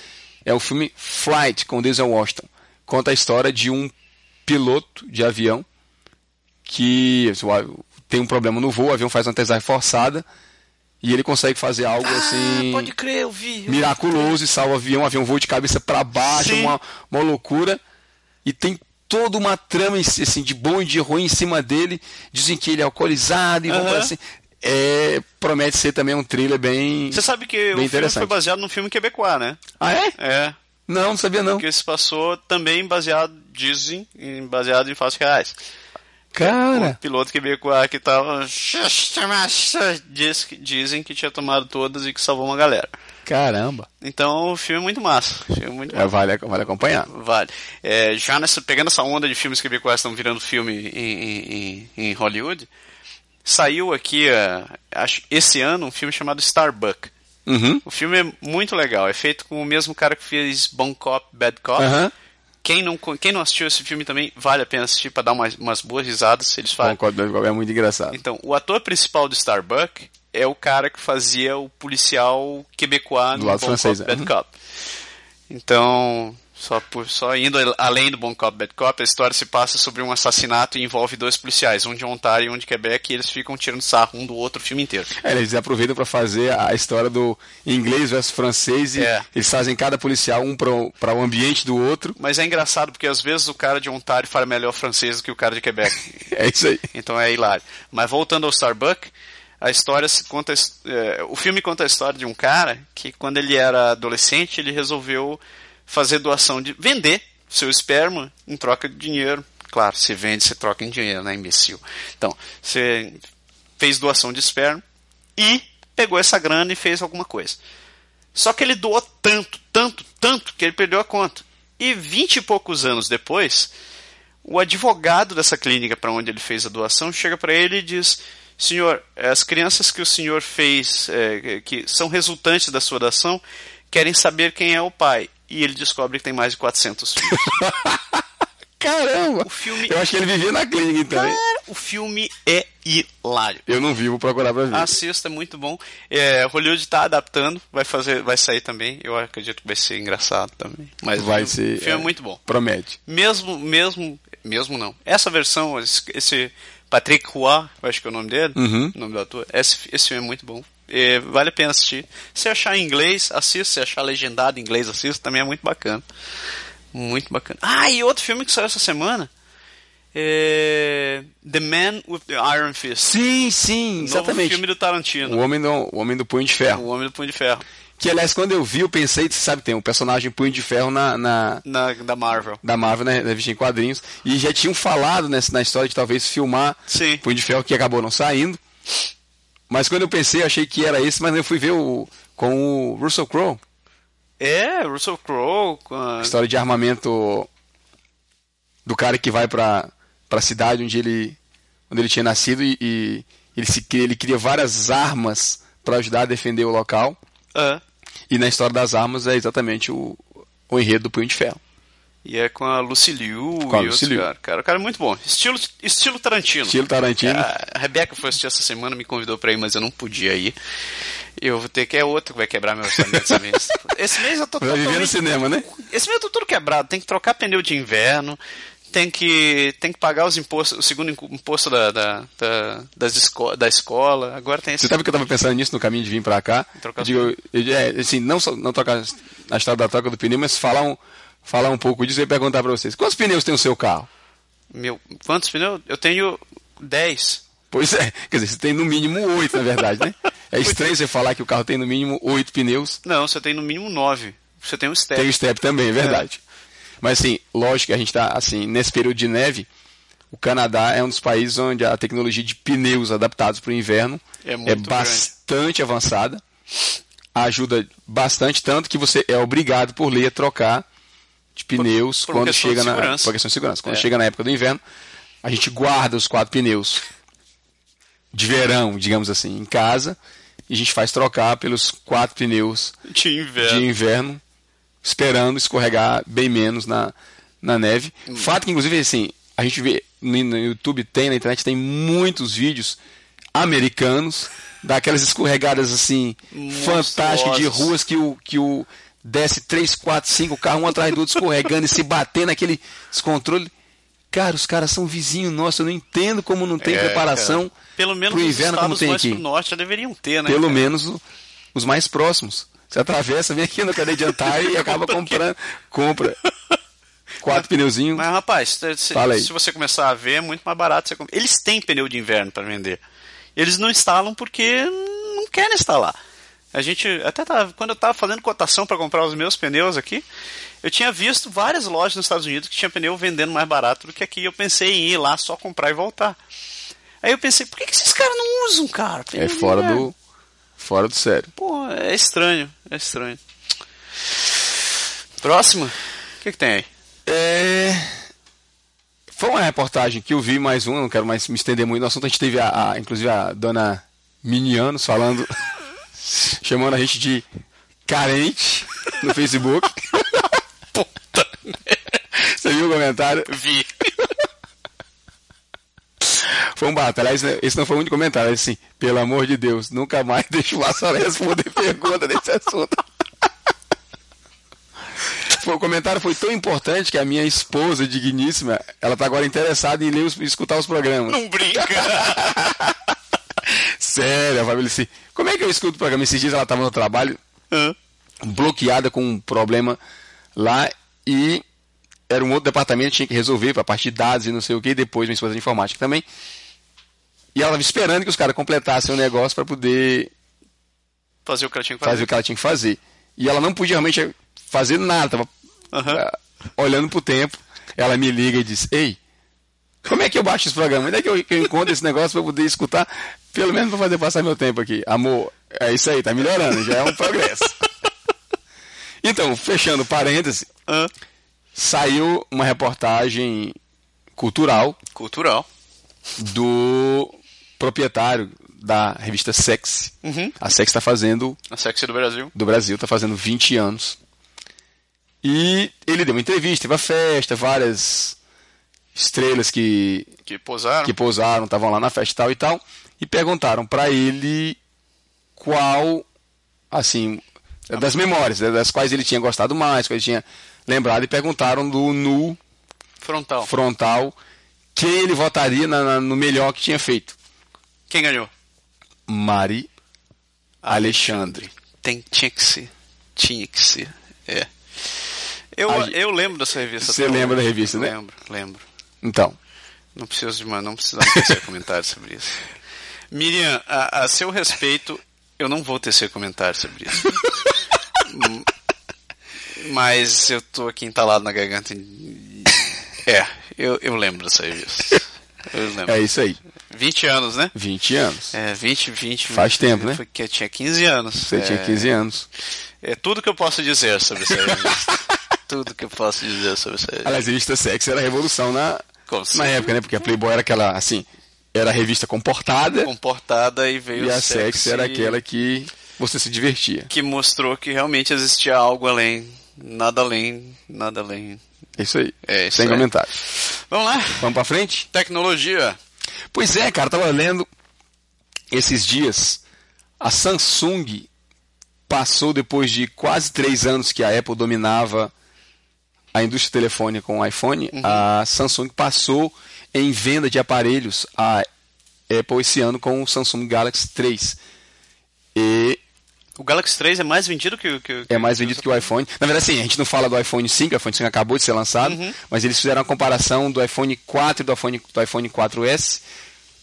É o filme Flight com Denzel Washington. Conta a história de um piloto de avião que assim, tem um problema no voo, o avião faz uma aterrissagem forçada e ele consegue fazer algo assim Ah, pode crer, eu vi. miraculoso e salva o avião, o avião voa de cabeça para baixo, Sim. uma, uma loucura. E tem toda uma trama assim, de bom e de ruim em cima dele. Dizem que ele é alcoolizado e vão fazer assim. É, promete ser também um thriller bem. Você sabe que o filme foi baseado num filme quebecois, né? Ah, é? É. Não, não sabia não. Que se passou também baseado, dizem, em- baseado em fatos reais. O Cara, piloto quebecois que tava. Diz, que- dizem que tinha tomado todas e que salvou uma galera. Caramba. Então o filme é muito massa. O filme é muito É, vale, vale acompanhar. Vale. É, já nessa, pegando essa onda de filmes que quase estão virando filme em, em, em Hollywood, saiu aqui, uh, acho, esse ano, um filme chamado Starbuck. Uhum. O filme é muito legal. É feito com o mesmo cara que fez Bon Cop, Bad Cop. Aham. Quem, não, quem não assistiu esse filme também vale a pena assistir para dar umas, umas boas risadas. Eles fazem. Concordo, é muito engraçado. Então, o ator principal do Starbuck é o cara que fazia o policial quebecois Do no lado francês, Cop, é. Bad Uhum. Cop. Então, só, por, só indo além do Bon Cop, Bad Cop, a história se passa sobre um assassinato e envolve dois policiais, um de Ontário e um de Quebec, e eles ficam tirando sarro um do outro o filme inteiro. É, eles aproveitam para fazer a história do inglês versus francês e É. eles fazem cada policial um para o ambiente do outro. Mas é engraçado porque às vezes o cara de Ontário fala melhor francês do que o cara de Quebec. (laughs) É isso aí. Então é hilário. Mas voltando ao Starbuck, a história se conta. é, o filme conta a história de um cara que, quando ele era adolescente, ele resolveu fazer doação de. vender seu esperma em troca de dinheiro. Claro, se vende, você troca em dinheiro, né, imbecil? Então, você fez doação de esperma e pegou essa grana e fez alguma coisa. Só que ele doou tanto, tanto, tanto que ele perdeu a conta. E vinte e poucos anos depois, o advogado dessa clínica para onde ele fez a doação chega para ele e diz: Senhor, as crianças que o senhor fez, é, que são resultantes da sua doação, querem saber quem é o pai. E ele descobre que tem mais de 400 filhos. (laughs) Caramba! O filme- Eu acho que ele vivia na clínica então. Cara, o filme é hilário. Eu não vi, vou procurar pra ver. Assista, é muito bom. É, Hollywood está adaptando, vai fazer, vai sair também. Eu acredito que vai ser engraçado também. Mas Vai o ser. filme, o filme é muito bom. Promete. Mesmo, mesmo, mesmo não. Essa versão, esse, Patrick Roy, eu acho que é o nome dele, Uhum. o nome do ator. Esse, esse filme é muito bom. É, vale a pena assistir. Se achar em inglês, assista. Se achar legendado em inglês, assista. Também é muito bacana. Muito bacana. Ah, e outro filme que saiu essa semana. É The Man with the Iron Fist. Sim, sim, exatamente. filme do Tarantino. O homem do, o homem do punho de ferro. O Homem do Punho de Ferro. Que aliás, quando eu vi, eu pensei, você sabe, tem um personagem punho de ferro na, na- Na, da Marvel. da Marvel, né, na revista em quadrinhos. E já tinham falado nessa, na história de talvez filmar Sim. Punho de Ferro, que acabou não saindo. Mas quando eu pensei, eu achei que era esse, mas eu fui ver o, com o Russell Crowe. É, Russell Crowe. com a- História de armamento do cara que vai pra, pra cidade onde ele, onde ele tinha nascido e, e ele, se, cria- ele cria várias armas para ajudar a defender o local. É. E na história das armas é exatamente o, o enredo do Punho de Ferro. E é com a Lucy Liu Com a e Lucy Liu. cara. cara. O cara é muito bom. Estilo, estilo Tarantino. Estilo Tarantino. A Rebeca foi assistir essa semana, me convidou pra ir, mas eu não podia ir. Eu vou ter que é outro que vai quebrar meu orçamento esse mês. (laughs) Esse mês eu tô Vai viver no cinema, né? Esse mês eu tô tudo quebrado. Tem que trocar pneu de inverno. Tem que, tem que pagar os impostos, o segundo impo- imposto da, da, da, das esco da escola. Agora tem esse. Você sabe que eu tava pensando nisso no caminho de vir pra cá? Trocar Eu digo, eu- é, assim, não, só, não trocar a história da troca do pneu, mas falar um, falar um pouco disso e perguntar pra vocês. Quantos pneus tem o seu carro? Meu, quantos pneus? Eu tenho 10. Pois é, quer dizer, você tem no mínimo oito, na verdade, né? É estranho você falar que o carro tem no mínimo oito pneus. Não, você tem no mínimo 9. Você tem um step. Tem o step também, é verdade. Mas assim, lógico que a gente está assim, nesse período de neve, o Canadá é um dos países onde a tecnologia de pneus adaptados para o inverno É muito bastante avançada. Ajuda bastante, tanto que você é obrigado por lei a trocar de pneus por uma quando chega na por questão de segurança. Quando É. chega na época do inverno, a gente guarda os quatro pneus de verão, digamos assim, em casa, e a gente faz trocar pelos quatro pneus De inverno. de inverno, esperando escorregar bem menos na, na neve. Hum. Fato que, inclusive, assim, a gente vê no, no YouTube, tem na internet, tem muitos vídeos americanos daquelas escorregadas assim fantásticas de ruas que o, que o desce 3, 4, 5 carros um atrás do outro escorregando e se batendo naquele descontrole. Cara, os caras são vizinhos nossos, eu não entendo como não tem É, preparação cara. Pelo menos pro os inverno como tem mais aqui. pro norte já deveriam ter, né? Pelo cara? menos os mais próximos. Você atravessa, vem aqui no cadeia de Antares e acaba (laughs) comprando. Compra. Quatro pneuzinhos. Mas, rapaz, se, se- Fala aí. se você começar a ver, é muito mais barato. Você comprar. Eles têm pneu de inverno para vender. Eles não instalam porque não querem instalar. A gente até tava, quando eu estava fazendo cotação para comprar os meus pneus aqui, eu tinha visto várias lojas nos Estados Unidos que tinha pneu vendendo mais barato do que aqui. Eu pensei em ir lá só comprar e voltar. Aí eu pensei, por que, que esses caras não usam, cara? Pneu É fora do. Fora do sério. Pô, é estranho, é estranho. Próximo? O que, que tem aí? É... Foi uma reportagem que eu vi mais uma, não quero mais me estender muito no assunto. A gente teve, a, a- inclusive, a dona Minianos falando, chamando a gente de carente no Facebook. (laughs) Puta. Você viu o comentário? Vi. Foi um. Aliás, né, esse não foi o único comentário. Assim, pelo amor de Deus, nunca mais (laughs) deixe o Vassoura responder pergunta desse assunto. O comentário foi tão importante que a minha esposa, digníssima, ela tá agora interessada em ler os, escutar os programas. Não brinca. (laughs) Sério, a Fabíola assim, como é que eu escuto o programa? Esses dias ela tava no trabalho, bloqueada com um problema lá e era um outro departamento que tinha que resolver para a parte de dados e não sei o que, depois minha esposa de informática também. E ela estava esperando que os caras completassem o negócio para poder Fazer o que ela tinha que fazer fazer. o que ela tinha que fazer. E ela não podia realmente fazer nada, tava ah, olhando pro tempo. Ela me liga e diz: Ei, como é que eu baixo esse programa? Onde é que eu, que eu encontro esse negócio para poder escutar? Pelo menos para fazer passar meu tempo aqui. Amor, é isso aí, tá melhorando, já é um progresso. (laughs) Então, fechando parêntese, saiu uma reportagem cultural Cultural. do proprietário da revista Sex. Uhum. A Sex está fazendo A sexy do Brasil. do Brasil, está fazendo 20 anos. E ele deu uma entrevista, teve uma festa, várias estrelas que, Que posaram. que pousaram, estavam lá na festa e tal e tal, e perguntaram para ele qual, assim, das memórias, né, das quais ele tinha gostado mais, quais ele tinha lembrado, e perguntaram do nu Frontal. frontal quem ele votaria na- na- no melhor que tinha feito. Quem ganhou? Mari Alexandre. Tem, tinha que ser. Tinha que ser. É. Eu, A- eu lembro dessa revista. Você lembra da revista, né? Lembro, lembro. Então, Não preciso de não precisamos tecer (laughs) comentário sobre isso. Miriam, a, a seu respeito, eu não vou tecer comentário sobre isso. (laughs) Mas eu tô aqui entalado na garganta. É, eu, eu lembro dessa revista. É isso aí. 20 anos, né? 20 anos. É, 20, 20. Faz 20, tempo, né? Foi que eu tinha 15 anos. Você é, tinha 15 anos. É tudo que eu posso dizer sobre essa revista. (laughs) tudo que eu posso dizer sobre essa revista. Aliás, a revista Sex era a revolução na, na época, né? Porque a Playboy era aquela, assim, era a revista comportada comportada e veio e a o Sex sexy, era aquela que você se divertia. que mostrou que realmente existia algo além, nada além, nada além. É isso aí. É isso Sem aí. comentário. Vamos lá. Vamos pra frente? Tecnologia. Pois é, cara, tava lendo esses dias. A Samsung passou depois de quase três anos que a Apple dominava a indústria telefônica com o iPhone, a Samsung passou em venda de aparelhos a Apple esse ano com o Samsung Galaxy 3. E O Galaxy 3 é mais vendido que o que, o- é mais vendido que o iPhone. Na verdade, sim, a gente não fala do iPhone 5, o iPhone 5 acabou de ser lançado, mas eles fizeram a comparação do iPhone 4 e do iPhone, do iPhone 4S.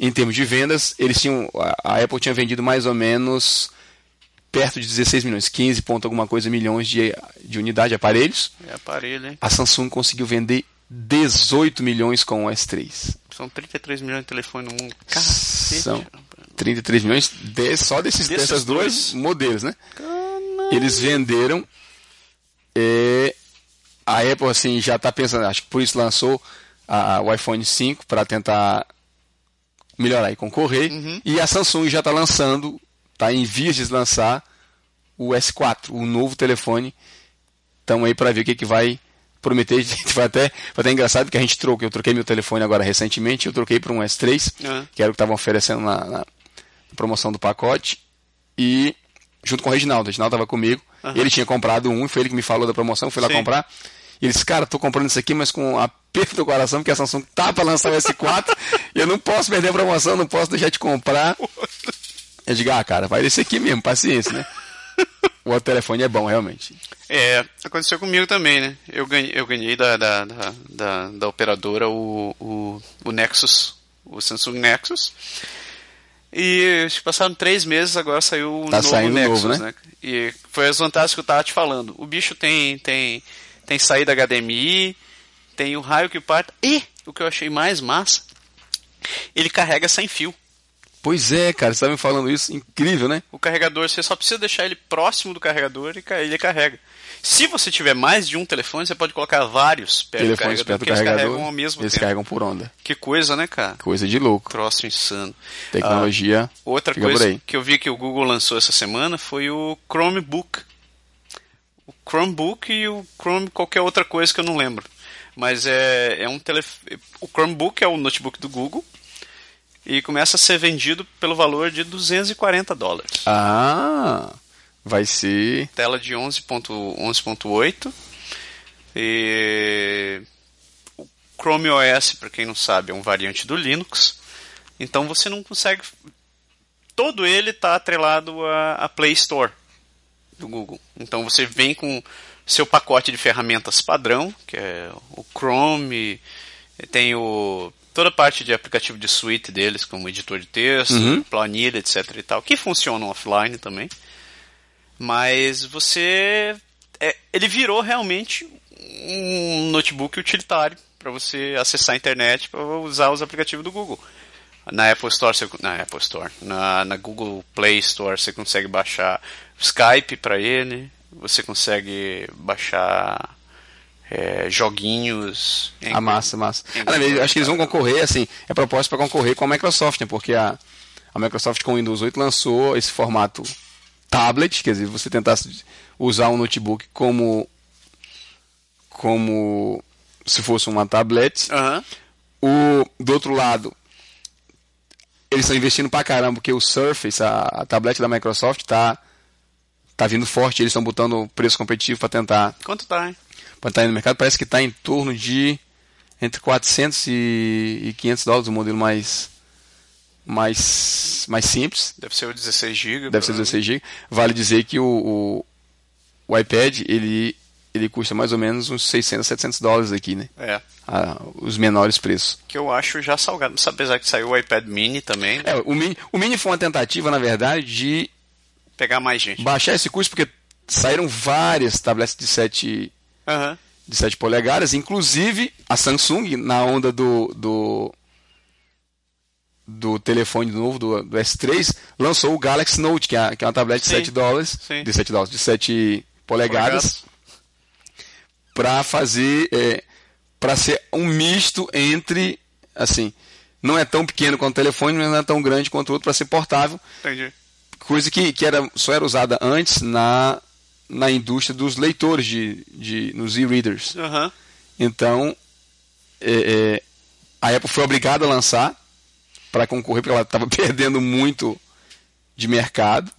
Em termos de vendas, eles tinham. A Apple tinha vendido mais ou menos perto de 16 milhões, 15 ponto alguma coisa milhões de, de unidade de aparelhos. É aparelho, hein? A Samsung conseguiu vender 18 milhões com o S3. São 33 milhões de telefones no mundo. São Cacete. 33 milhões de- só desses, Desses dessas dois? modelos, né? Eles venderam. é, a Apple assim já está pensando, acho que por isso lançou a- o iPhone 5 para tentar melhorar e concorrer. Uhum. E a Samsung já está lançando, está em vias de lançar o S4, o novo telefone. Então aí para ver o que, que vai prometer. (laughs) Vai até, vai até engraçado que a gente trocou. Eu troquei meu telefone agora recentemente, eu troquei para um S3, Ah. que era o que estavam oferecendo na, na promoção do pacote. E junto com o Reginaldo, o Reginaldo estava comigo. Ele tinha comprado um, e foi ele que me falou da promoção, fui lá Sim. comprar. E ele disse, cara, tô comprando isso aqui, mas com aperto do coração, porque a Samsung tá para lançar o S4, (laughs) e eu não posso perder a promoção, não posso deixar de comprar. Eu digo, ah, cara, vai desse aqui mesmo, paciência, né? (laughs) O outro telefone é bom, realmente. É, aconteceu comigo também, né? Eu ganhei, eu ganhei da, da, da, da, da operadora o, o, o Nexus, o Samsung Nexus. E acho que passaram três meses, agora saiu o Tá novo Nexus, novo, né? né? E foi as vantagens que eu tava te falando. O bicho tem, tem, tem saída HDMI, tem o raio que parte. E o que eu achei mais massa, ele carrega sem fio. Pois é, cara, você estava me falando isso, incrível, né? O carregador, você só precisa deixar ele próximo do carregador e ele carrega. Se você tiver mais de um telefone, você pode colocar vários perto do Telefones carregador, perto do porque eles carregador, carregam ao mesmo eles tempo. carregam por onda. Que coisa, né, cara? Coisa de louco. Troço insano. Tecnologia. Ah, outra coisa que eu vi que o Google lançou essa semana foi o Chromebook. O Chromebook e o Chrome qualquer outra coisa que eu não lembro. Mas é, é um telefone. O Chromebook é o notebook do Google e começa a ser vendido pelo valor de 240 dólares. Ah, vai ser. Tela de 11.8 11.8 e o Chrome OS, para quem não sabe, é um variante do Linux. Então você não consegue todo ele está atrelado à Play Store do Google. Então você vem com seu pacote de ferramentas padrão, que é o Chrome, tem o toda a parte de aplicativo de suite deles, como editor de texto, Uhum. planilha, etc e tal, que funcionam offline também. Mas você é, ele virou realmente um notebook utilitário para você acessar a internet para usar os aplicativos do Google. Na Apple Store, você, na Apple Store, na, na Google Play Store você consegue baixar Skype para ele, você consegue baixar é, joguinhos. A massa, massa. em Ah, não, acho que eles vão concorrer, assim, é propósito para concorrer com a Microsoft, né? Porque a, a Microsoft com o Windows 8 lançou esse formato tablet, quer dizer, você tentasse usar um notebook como como se fosse uma tablet. O, do outro lado, eles estão investindo pra caramba, porque o Surface, a, a tablet da Microsoft, tá, tá vindo forte. Eles estão botando preço competitivo para tentar Quanto tá, hein? Para estar no mercado. Parece que está em torno de entre 400 e, e 500 dólares o modelo mais, mais, mais simples. Deve ser o 16 GB. Deve ser 16 GB. Vale dizer que o, o, o iPad ele, ele custa mais ou menos uns 600, 700 dólares aqui, né? É. Ah, os menores preços. Que eu acho já salgado. Apesar que saiu o iPad mini também. né? É, o Mini, o Mini foi uma tentativa, na verdade, de Pegar mais gente. baixar esse custo, porque saíram várias tablets de 7, Aham. de 7 polegadas, inclusive a Samsung, na onda do, do, do telefone novo, do, do S3, lançou o Galaxy Note, que é, que é uma tablet de Sim. 7 dólares, Sim. de 7 dólares, de 7 polegadas, para fazer, é, para ser um misto entre, assim, não é tão pequeno quanto o telefone, mas não é tão grande quanto o outro, para ser portável, Entendi. coisa que, que era, só era usada antes na, na indústria dos leitores de, de nos e-readers. Aham. Então, é, é, a Apple foi obrigada a lançar para concorrer, porque ela estava (laughs) perdendo muito de mercado.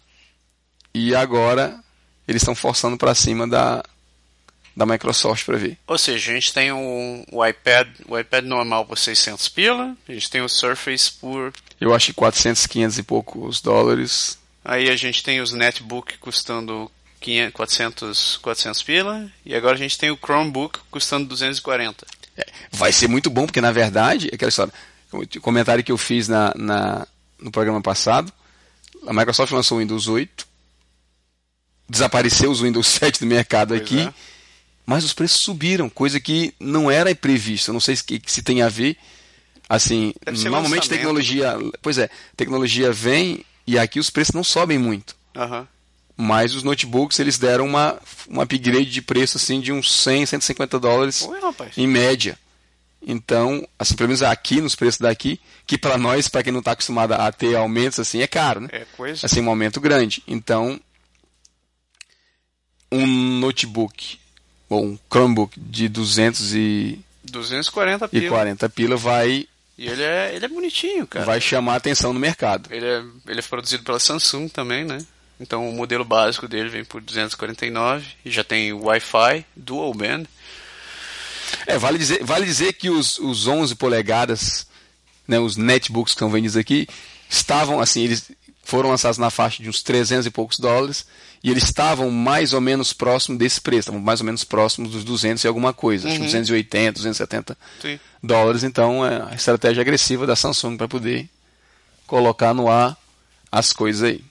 E agora eles estão forçando para cima da, da Microsoft para ver. Ou seja, a gente tem o, o iPad, o iPad normal por 600 pila, a gente tem o Surface por Eu acho que 400, 500 e poucos dólares. Aí a gente tem os netbook custando 500, 400, 400 pila. E agora a gente tem o Chromebook custando 240. É, vai ser muito bom, porque na verdade, é aquela história, o comentário que eu fiz na, na- no programa passado, a Microsoft lançou o Windows 8, desapareceu os Windows (laughs) 7 do mercado Pois aqui, é. mas os preços subiram, coisa que não era previsto. Eu não sei se, se tem a ver. Assim, normalmente tecnologia. Pois é, tecnologia vem e aqui os preços não sobem muito. Aham. Mas os notebooks eles deram uma, um upgrade de preço assim de uns 100, 150 dólares Oi, em média. Então, assim, pelo menos aqui nos preços daqui, que para nós, para quem não está acostumado a ter aumentos assim, é caro, né? É coisa. Assim, um aumento grande. Então, um notebook ou um Chromebook de 240 240 pila. pila vai E ele é, ele é bonitinho, cara. vai chamar atenção no mercado. Ele, é, ele é produzido pela Samsung também, né? Então o modelo básico dele vem por 249 e já tem Wi-Fi, Dual Band. É, vale dizer, vale dizer que os, os 11 polegadas, né, os netbooks que estão vendidos aqui, estavam assim, eles foram lançados na faixa de uns 300 e poucos dólares e eles estavam mais ou menos próximos desse preço, estavam mais ou menos próximos dos 200 e alguma coisa, acho que 280, 270 Sim. dólares. Então é a estratégia agressiva da Samsung para poder colocar no ar as coisas aí.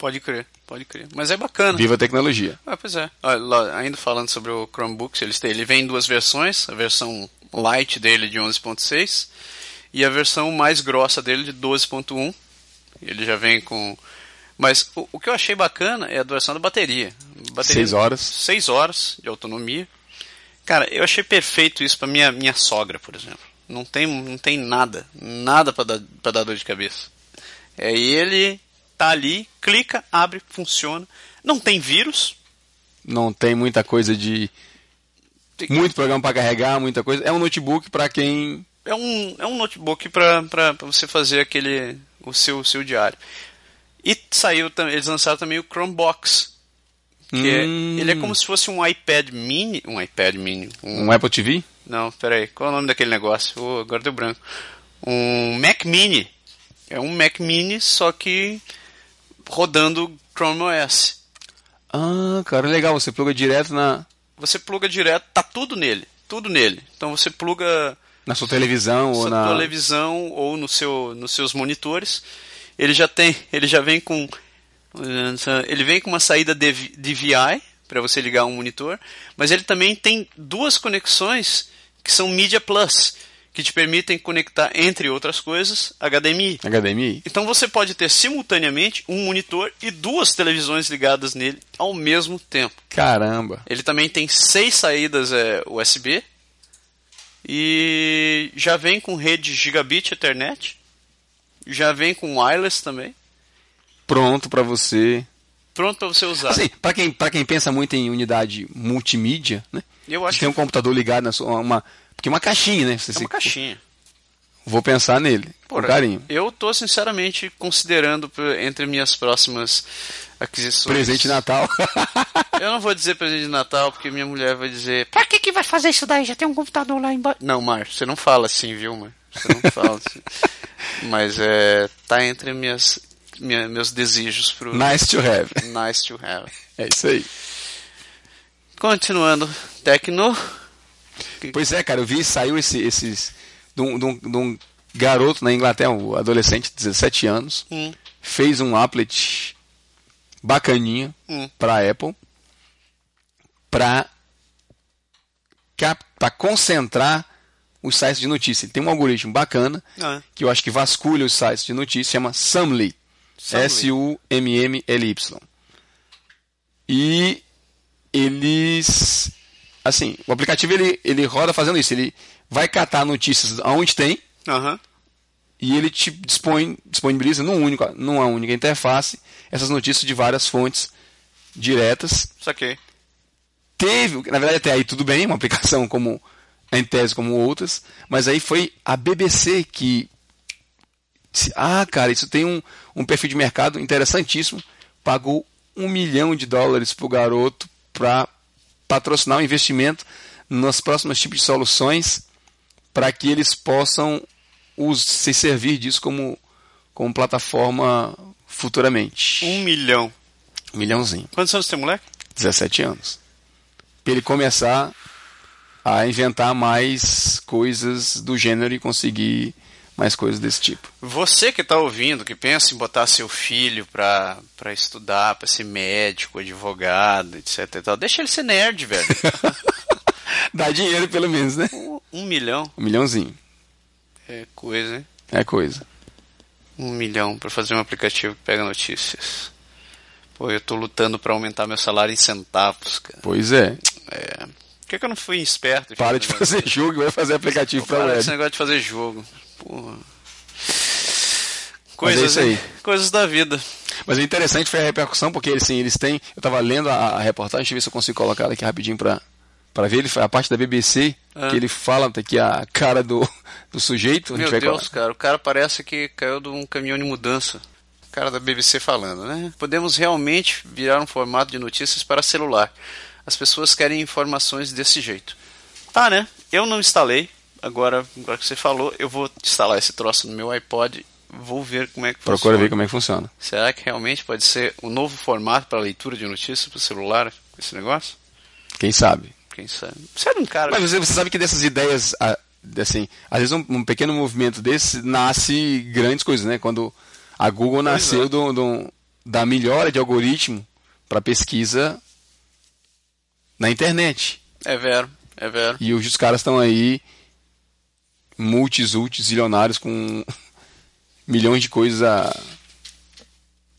Pode crer, pode crer. Mas é bacana. Viva a tecnologia. Ah, pois é. Lá, ainda falando sobre o eles têm, ele vem em duas versões, a versão light dele de 11.6 e a versão mais grossa dele de 12.1, Ele já vem com. Mas o, o que eu achei bacana é a duração da bateria. bateria Seis horas. Seis horas de autonomia. Cara, eu achei perfeito isso pra minha, minha sogra, por exemplo. Não tem, não tem nada, nada pra dar, pra dar dor de cabeça. É ele tá ali, clica, abre, funciona. Não tem vírus. Não tem muita coisa de. Muito programa para carregar, muita coisa. É um notebook para quem. É um, é um notebook pra você fazer aquele. o seu, o seu diário. E saiu, eles lançaram também o Chromebox. Que é- Hum. ele é como se fosse um iPad mini. Um iPad mini. Um, Um Apple TV? Não, peraí. Qual é o nome daquele negócio? Oh, agora deu branco. Um Mac Mini. É um Mac Mini, só que rodando Chrome OS. Ah, cara, legal. Você pluga direto na, Você pluga direto, tá tudo nele. Tudo nele. Então você pluga na sua televisão ou sua na. televisão ou no seu, nos seus monitores. Ele já tem, ele já vem com ele vem com uma saída DV DVI para você ligar um monitor, mas ele também tem duas conexões que são Media Plus, que te permitem conectar entre outras coisas HDMI. HDMI? Então você pode ter simultaneamente um monitor e duas televisões ligadas nele ao mesmo tempo. Caramba. Ele também tem seis saídas é, USB e já vem com rede gigabit Ethernet, já vem com wireless também, Pronto para você. pronto para você usar. Assim, para quem, pra quem pensa muito em unidade multimídia, né? Eu acho Tem um computador ligado na sua. Uma, porque uma caixinha, né? Você, é uma caixinha. Vou pensar nele, com Porra, carinho. Eu tô sinceramente considerando entre minhas próximas aquisições. Presente de Natal. (laughs) Eu não vou dizer presente de Natal porque minha mulher vai dizer Pra que que vai fazer isso daí? Já tem um computador lá embaixo. Não, Mar, você não fala assim, viu, Mar? Você não (laughs) fala assim. Mas é. Tá entre minhas, minha- meus desejos pro nice to have. Nice to have. É isso aí. Continuando, Tecno. Pois é, cara, eu vi, saiu esse, esses. De um, de um- de um garoto na Inglaterra, um adolescente, 17 anos, Hum. fez um applet bacaninha Hum. pra Apple pra, cap- pra concentrar os sites de notícia. Ele tem um algoritmo bacana Ah, que eu acho que vasculha os sites de notícia, chama Sumly. Sumly. S-U-M-M-L-Y. E eles. Assim, o aplicativo ele, ele roda fazendo isso. Ele vai catar notícias aonde tem Aham. e ele te dispõe, disponibiliza num único, numa única interface essas notícias de várias fontes diretas. Saquei. Teve, na verdade até aí tudo bem, uma aplicação (laughs) como em tese como outras, mas aí foi a BBC que disse, ah, cara, isso tem um, um perfil de mercado interessantíssimo, pagou um milhão de dólares pro garoto para patrocinar o investimento nos próximos tipos de soluções para que eles possam us- se servir disso como, como plataforma futuramente. Um milhão. Um milhãozinho. Quantos anos tem moleque? 17 anos. Para ele começar a inventar mais coisas do gênero e conseguir mais coisas desse tipo. Você que tá ouvindo, que pensa em botar seu filho pra, pra estudar, pra ser médico, advogado, etc e tal, deixa ele ser nerd, velho. (laughs) Dá dinheiro pelo menos, né? Um- um milhão Um milhãozinho. é coisa, hein? É coisa. Um milhão pra fazer um aplicativo que pega notícias. Pô, eu tô lutando pra aumentar meu salário em centavos, cara. Pois é. É. Por que, que eu não fui esperto? Para de fazer jogo e vai fazer aplicativo para Para esse negócio de fazer jogo. Porra. É Coisas, hein? Coisas da vida. Mas o interessante foi a repercussão, porque assim, eles têm. Eu tava lendo a, a reportagem, deixa eu ver se eu consigo colocar ela aqui rapidinho pra, pra ver. Ele, a parte da BBC, Ah. que ele fala tá aqui a cara do, (laughs) do sujeito. Meu Deus, cara, o cara parece que caiu de um caminhão de mudança. Cara da BBC falando, né? Podemos realmente virar um formato de notícias para celular. As pessoas querem informações desse jeito. Tá, né? Eu não instalei. Agora, agora que você falou, eu vou instalar esse troço no meu iPod. Vou ver como é que Procura funciona. ver como é que funciona. Será que realmente pode ser um novo formato para leitura de notícias para o celular? Esse negócio? Quem sabe? Quem sabe? Você era um cara. Mas você, você sabe que dessas ideias, assim, às vezes um, um pequeno movimento desse nasce grandes coisas, né? Quando a Google nasceu é. do, do- da melhora de algoritmo para pesquisa na internet. É vero, é vero. E hoje os caras estão aí multis, ultis, zilionários com (laughs) milhões de coisas a,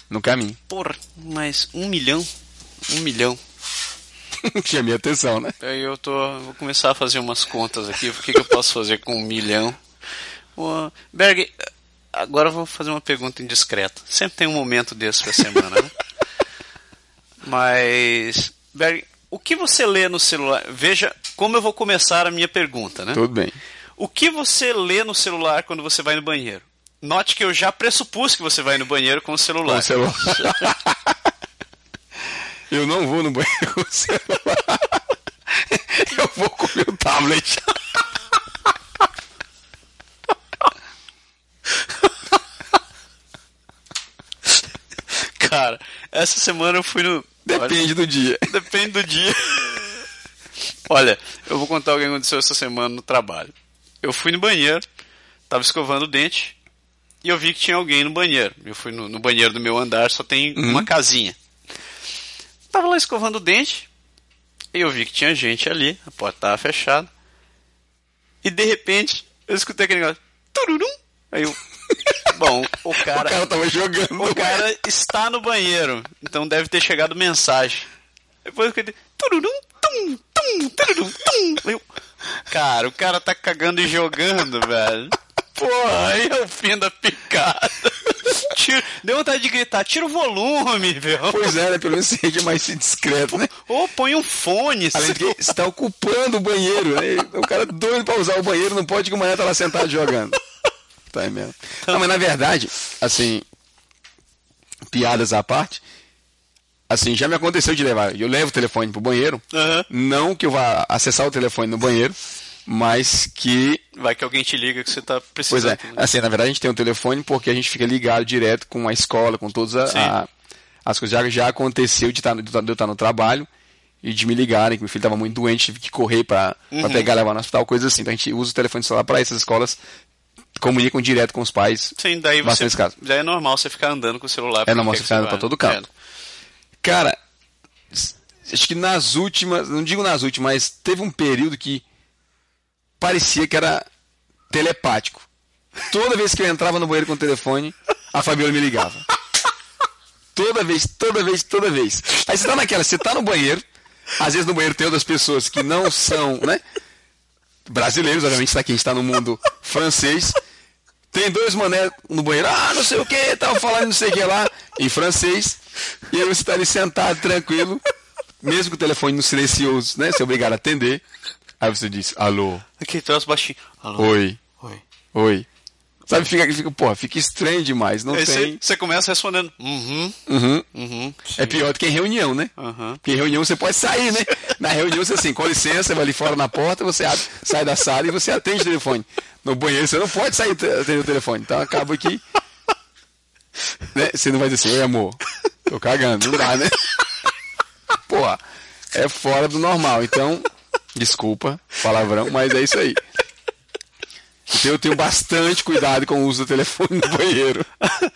no caminho. Porra, mas um milhão? Um milhão. (laughs) Chamei a atenção, né? Aí eu tô. Vou começar a fazer umas contas aqui. O que, que eu posso fazer com um milhão? Berg, agora eu vou fazer uma pergunta indiscreta. Sempre tem um momento desse pra semana, né? Mas. Berg, o que você lê no celular? Veja como eu vou começar a minha pergunta, né? Tudo bem. O que você lê no celular quando você vai no banheiro? Note que eu já pressupus que você vai no banheiro com o Com celular. o celular. (laughs) Eu não vou no banheiro com o celular. Eu vou com o meu tablet. Cara, essa semana eu fui no. Depende do dia. Olha, depende do dia. Olha, eu vou contar o que aconteceu essa semana no trabalho. Eu fui no banheiro, tava escovando o dente e eu vi que tinha alguém no banheiro. Eu fui no, no banheiro do meu andar, só tem uma casinha. Tava lá escovando o dente e eu vi que tinha gente ali, a porta tava fechada. E de repente, eu escutei aquele negócio. Tururum. Aí eu. (laughs) Bom, o cara. O cara tava jogando. O cara está no banheiro, então deve ter chegado mensagem. Depois eu fiquei. Tururum, tum, tum, tururum, tum. Eu, cara, o cara tá cagando e jogando, velho. Porra, aí é o fim da picada. Tira, deu vontade de gritar, tira o volume, velho. Pois é, né? Pelo menos seja mais discreto, né? Ou põe um fone. Além de que você tá ocupando o banheiro, né? O cara doido pra usar o banheiro não pode que o manhã tá lá sentado jogando. Tá aí mesmo. Não, mas na verdade, assim, piadas à parte, assim, já me aconteceu de levar. Eu levo o telefone pro banheiro, Aham. não que eu vá acessar o telefone no banheiro, mas que Vai que alguém te liga que você tá Pois precisando. é, assim, na verdade a gente tem um telefone porque a gente fica ligado direto com a escola, com todas a- Sim. a- as coisas. Já, já aconteceu de, tá, no- de eu estar no trabalho e de me ligarem, que meu filho estava muito doente, tive que correr para Uhum. pegar, levar no hospital, coisas assim. Então a gente usa o telefone celular para essas escolas, comunicam direto com os pais. Sim, daí você. Caso. Daí é normal você ficar andando com o celular. É normal você ficar andando pra vai, todo canto. Cara, acho que nas últimas, não digo nas últimas, mas teve um período que parecia que era telepático. Toda vez que eu entrava no banheiro com o telefone, a Fabiola me ligava. Toda vez, toda vez, toda vez. Aí você tá naquela, você tá no banheiro, às vezes no banheiro tem outras pessoas que não são, né? Brasileiros, obviamente, tá aqui, a gente tá no mundo francês. Tem dois mané no banheiro, ah, não sei o que, tava falando não sei o que lá, em francês. E aí você tá ali sentado, tranquilo, mesmo com o telefone no silencioso, né? Você é obrigado a atender. Aí você diz, alô, Aqui, troço baixinho. Alô? oi, Oi. oi. Sabe, fica, fica, porra, fica estranho demais, não Aí você, tem. você começa respondendo. Uhum. Uhum. Uhum. É pior do que em reunião, né? Aham. Porque em reunião você pode sair, né? Na reunião você assim, com licença, vai ali fora na porta, você abre, sai da sala e você atende o telefone. No banheiro você não pode sair atender o telefone. Então acaba que. Né? Você não vai dizer assim, oi amor, tô cagando, não dá, né? Porra, é fora do normal. Então, desculpa, palavrão, mas é isso aí. Eu tenho bastante cuidado com o uso do telefone no banheiro. (laughs)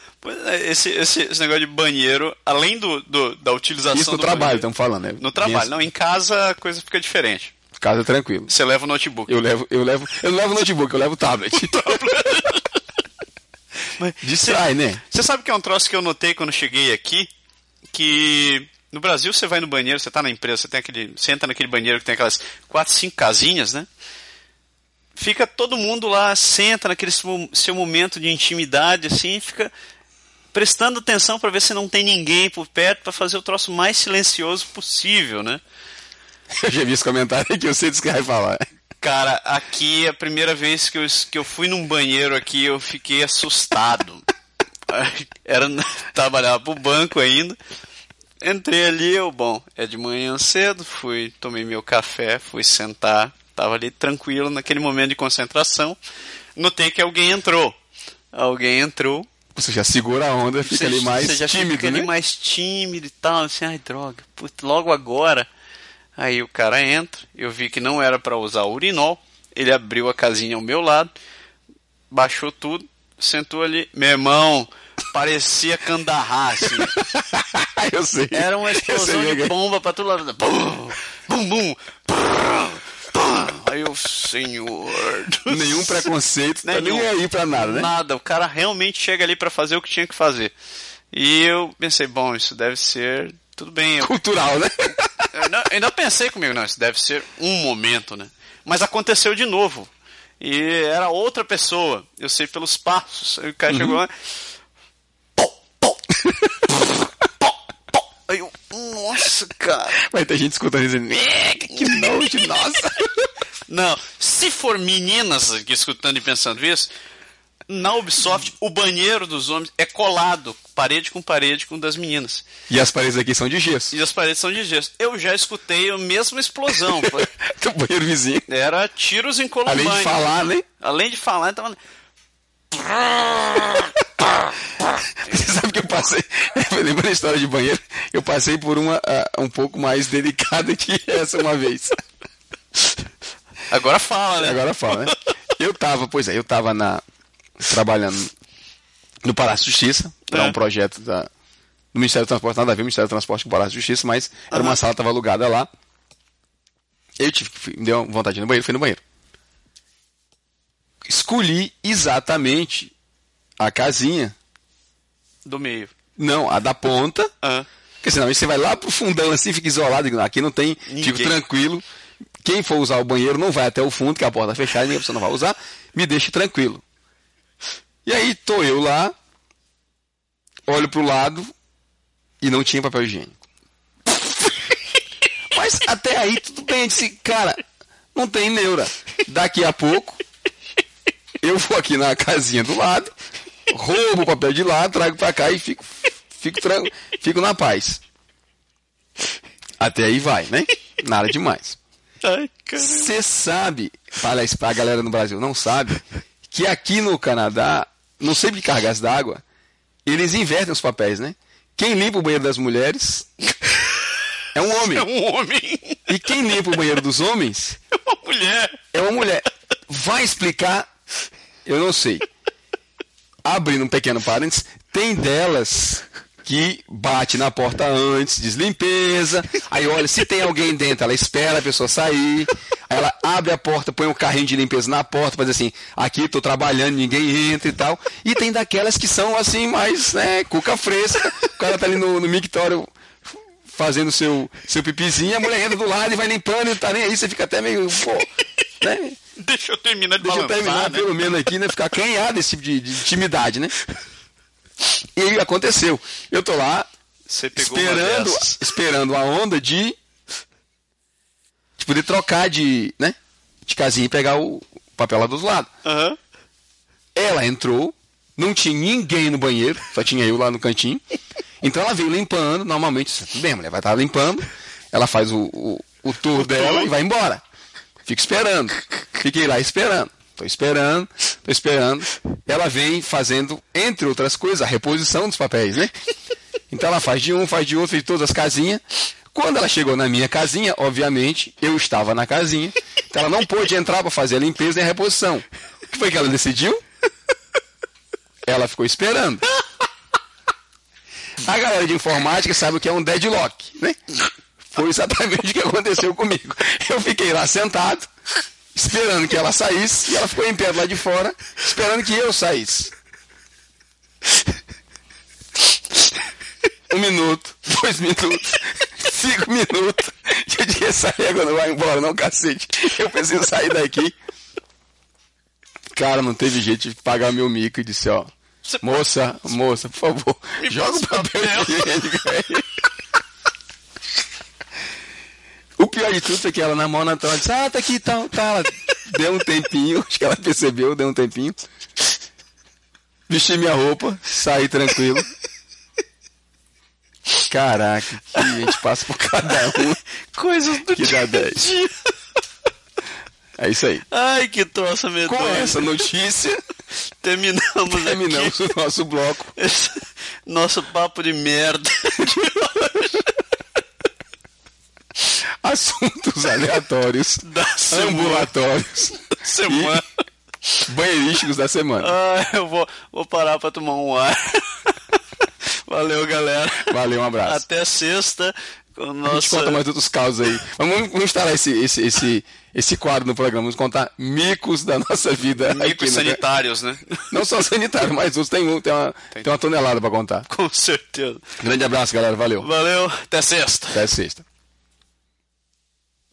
É, esse, esse, esse negócio de banheiro, além do, do- da utilização Isso no trabalho, banheiro- estamos falando, né? No trabalho, Minha não, em casa a coisa fica diferente. Casa tranquilo. Você leva o notebook. Eu levo, eu levo, eu levo notebook, eu levo (laughs) o tablet. (laughs) Distrai, né? Você sabe que é um troço que eu notei quando cheguei aqui? Que no Brasil você vai no banheiro, você tá na empresa, você tem aquele. Você entra naquele banheiro que tem aquelas quatro, cinco casinhas, né? Fica todo mundo lá, senta naquele seu- momento de intimidade, assim, fica prestando atenção para ver se não tem ninguém por perto para fazer o troço mais silencioso possível, né? Eu já vi esse comentário aqui, eu sei do que vai falar. Cara, aqui é a primeira vez que eu, que eu fui num banheiro aqui, eu fiquei assustado. (laughs) Era trabalhava pro banco ainda. Entrei ali, eu, bom, é de manhã cedo, fui, tomei meu café, fui sentar, tava ali tranquilo naquele momento de concentração. Notei que alguém entrou. Alguém entrou. Você já segura a onda, fica Você- ali mais você já tímido, fica ali né? mais tímido e tal, assim, ai droga, putz, logo agora. Aí o cara entra, eu vi que não era para usar o urinol, ele abriu a casinha ao meu lado, baixou tudo, sentou ali, meu irmão, parecia Kandahar, assim. (laughs) eu sei. Era uma explosão sei, de né? bomba pra todo lado. Bum, bum, bum, bum. Aí eu, senhor. (laughs) Nenhum preconceito, tá Nenhum. nem aí pra nada, né? Nada, o cara realmente chega ali pra fazer o que tinha que fazer. E eu pensei, bom, isso deve ser. Tudo bem. Eu, Cultural, né? (laughs) eu não- eu ainda pensei comigo, não, isso deve ser um momento, né? Mas aconteceu de novo. E era outra pessoa. Eu sei pelos passos. O cara chegou lá. Aí eu, nossa, cara. Vai ter gente escutando e dizendo, "Eca, que nojo, nossa. (laughs) Não, se for meninas aqui escutando e pensando isso, na Ubisoft o banheiro dos homens é colado, parede com parede com das meninas. E as paredes aqui são de gesso. E as paredes são de gesso. Eu já escutei a mesma explosão. Um (laughs) banheiro vizinho. Era tiros em Columbine. Além de falar, né? Além de falar, tava... (laughs) Você sabe que eu passei, (laughs) lembrando a história de banheiro, eu passei por uma ah, um pouco mais delicada que (laughs) essa uma vez. Agora fala, né? Agora fala, né? Eu tava, pois é, eu tava na, trabalhando no Palácio de Justiça, É. um projeto da, do Ministério do Transporte, nada a ver, o Ministério do Transporte com o Palácio de Justiça, mas era uma sala que estava alugada lá. Eu tive que, me deu vontade de ir no banheiro, fui no banheiro. Escolhi exatamente a casinha, Do meio. não, a da ponta, Ah. porque senão você vai lá pro fundão assim, fica isolado, aqui não tem, Ninguém. fico tranquilo. Quem for usar o banheiro não vai até o fundo, que a porta é fechada, ninguém não vai usar, me deixe tranquilo. E aí tô eu lá, olho pro lado e não tinha papel higiênico. (laughs) Mas até aí tudo bem, eu disse, cara, não tem neura. Daqui a pouco eu vou aqui na casinha do lado, roubo o papel de lá, trago pra cá e fico, fico, tran- fico na paz. Até aí vai, né? Nada demais. Você sabe, para a galera no Brasil não sabe, que aqui no Canadá, no sempre de cargas d'água, eles invertem os papéis, né? Quem limpa o banheiro das mulheres é um homem. (laughs) É um homem. E quem limpa o banheiro dos homens É uma mulher. é uma mulher. Vai explicar? Eu não sei. Abrindo um pequeno parênteses, tem delas que bate na porta antes, diz limpeza. Aí olha, se tem alguém dentro, ela espera a pessoa sair. Aí ela abre a porta, põe um carrinho de limpeza na porta, faz assim, aqui tô trabalhando, ninguém entra e tal. E tem daquelas que são assim, mais, né, cuca fresca. O cara tá ali no, no mictório fazendo seu, seu pipizinho, a mulher entra do lado e vai limpando e não tá nem aí, você fica até meio, pô, né? (laughs) Deixa eu terminar de Deixa eu balançar, terminar, né? pelo menos aqui, né? Ficar acanhado esse tipo de, de intimidade, né? E aconteceu. Eu tô lá esperando, esperando a onda de, de poder trocar de, né? De casinha e pegar o papel lá do outro lado. Aham. Ela entrou, não tinha ninguém no banheiro, só tinha eu lá no cantinho. Então ela veio limpando, normalmente, tudo bem, a mulher vai estar limpando, ela faz o, o, o tour dela e vai embora. Fico esperando. Fiquei lá esperando. Tô esperando, tô esperando. Ela vem fazendo, entre outras coisas, a reposição dos papéis, né? Então ela faz de um, faz de outro, fez todas as casinhas. Quando ela chegou na minha casinha, obviamente, eu estava na casinha. Então ela não pôde entrar para fazer a limpeza e a reposição. O que foi que ela decidiu? Ela ficou esperando. A galera de informática sabe o que é um deadlock, né? Foi exatamente o que aconteceu comigo. Eu fiquei lá sentado, esperando que ela saísse, e ela ficou em pé lado de fora, esperando que eu saísse. Um minuto, dois minutos, cinco minutos. Eu disse, essa régua não vai embora não, cacete. Eu preciso sair daqui. Cara, não teve jeito de pagar meu mico e disse, ó, moça, moça, por favor, joga o papel." higiênico aí. O pior de tudo é que ela na mão na tela disse, ah, tá aqui, tá, tá. Ela deu um tempinho, acho (laughs) que ela percebeu, deu um tempinho. Vesti minha roupa, saí tranquilo. Caraca, que a gente passa por cada um (laughs) Coisas do que dia dá a 10. dia. É isso aí. Ai, que troça medonha. Com essa notícia, Terminamos, terminamos aqui o nosso bloco. esse nosso papo de merda. Assuntos aleatórios, (laughs) Da ambulatórios, semana. banheirísticos da semana. Ai, eu vou, vou parar pra tomar um ar. (laughs) Valeu, galera. Valeu, um abraço. Até sexta Com A gente nossa- conta mais outros casos aí. Vamos, vamos instalar esse, esse, esse, esse quadro no programa. Vamos contar micos da nossa vida. Micos aqui, sanitários, né? Não só sanitário, mas outros tem, um- tem, uma, tem uma tonelada pra contar. Com certeza. Grande abraço, galera. Valeu. Valeu, até sexta. Até sexta.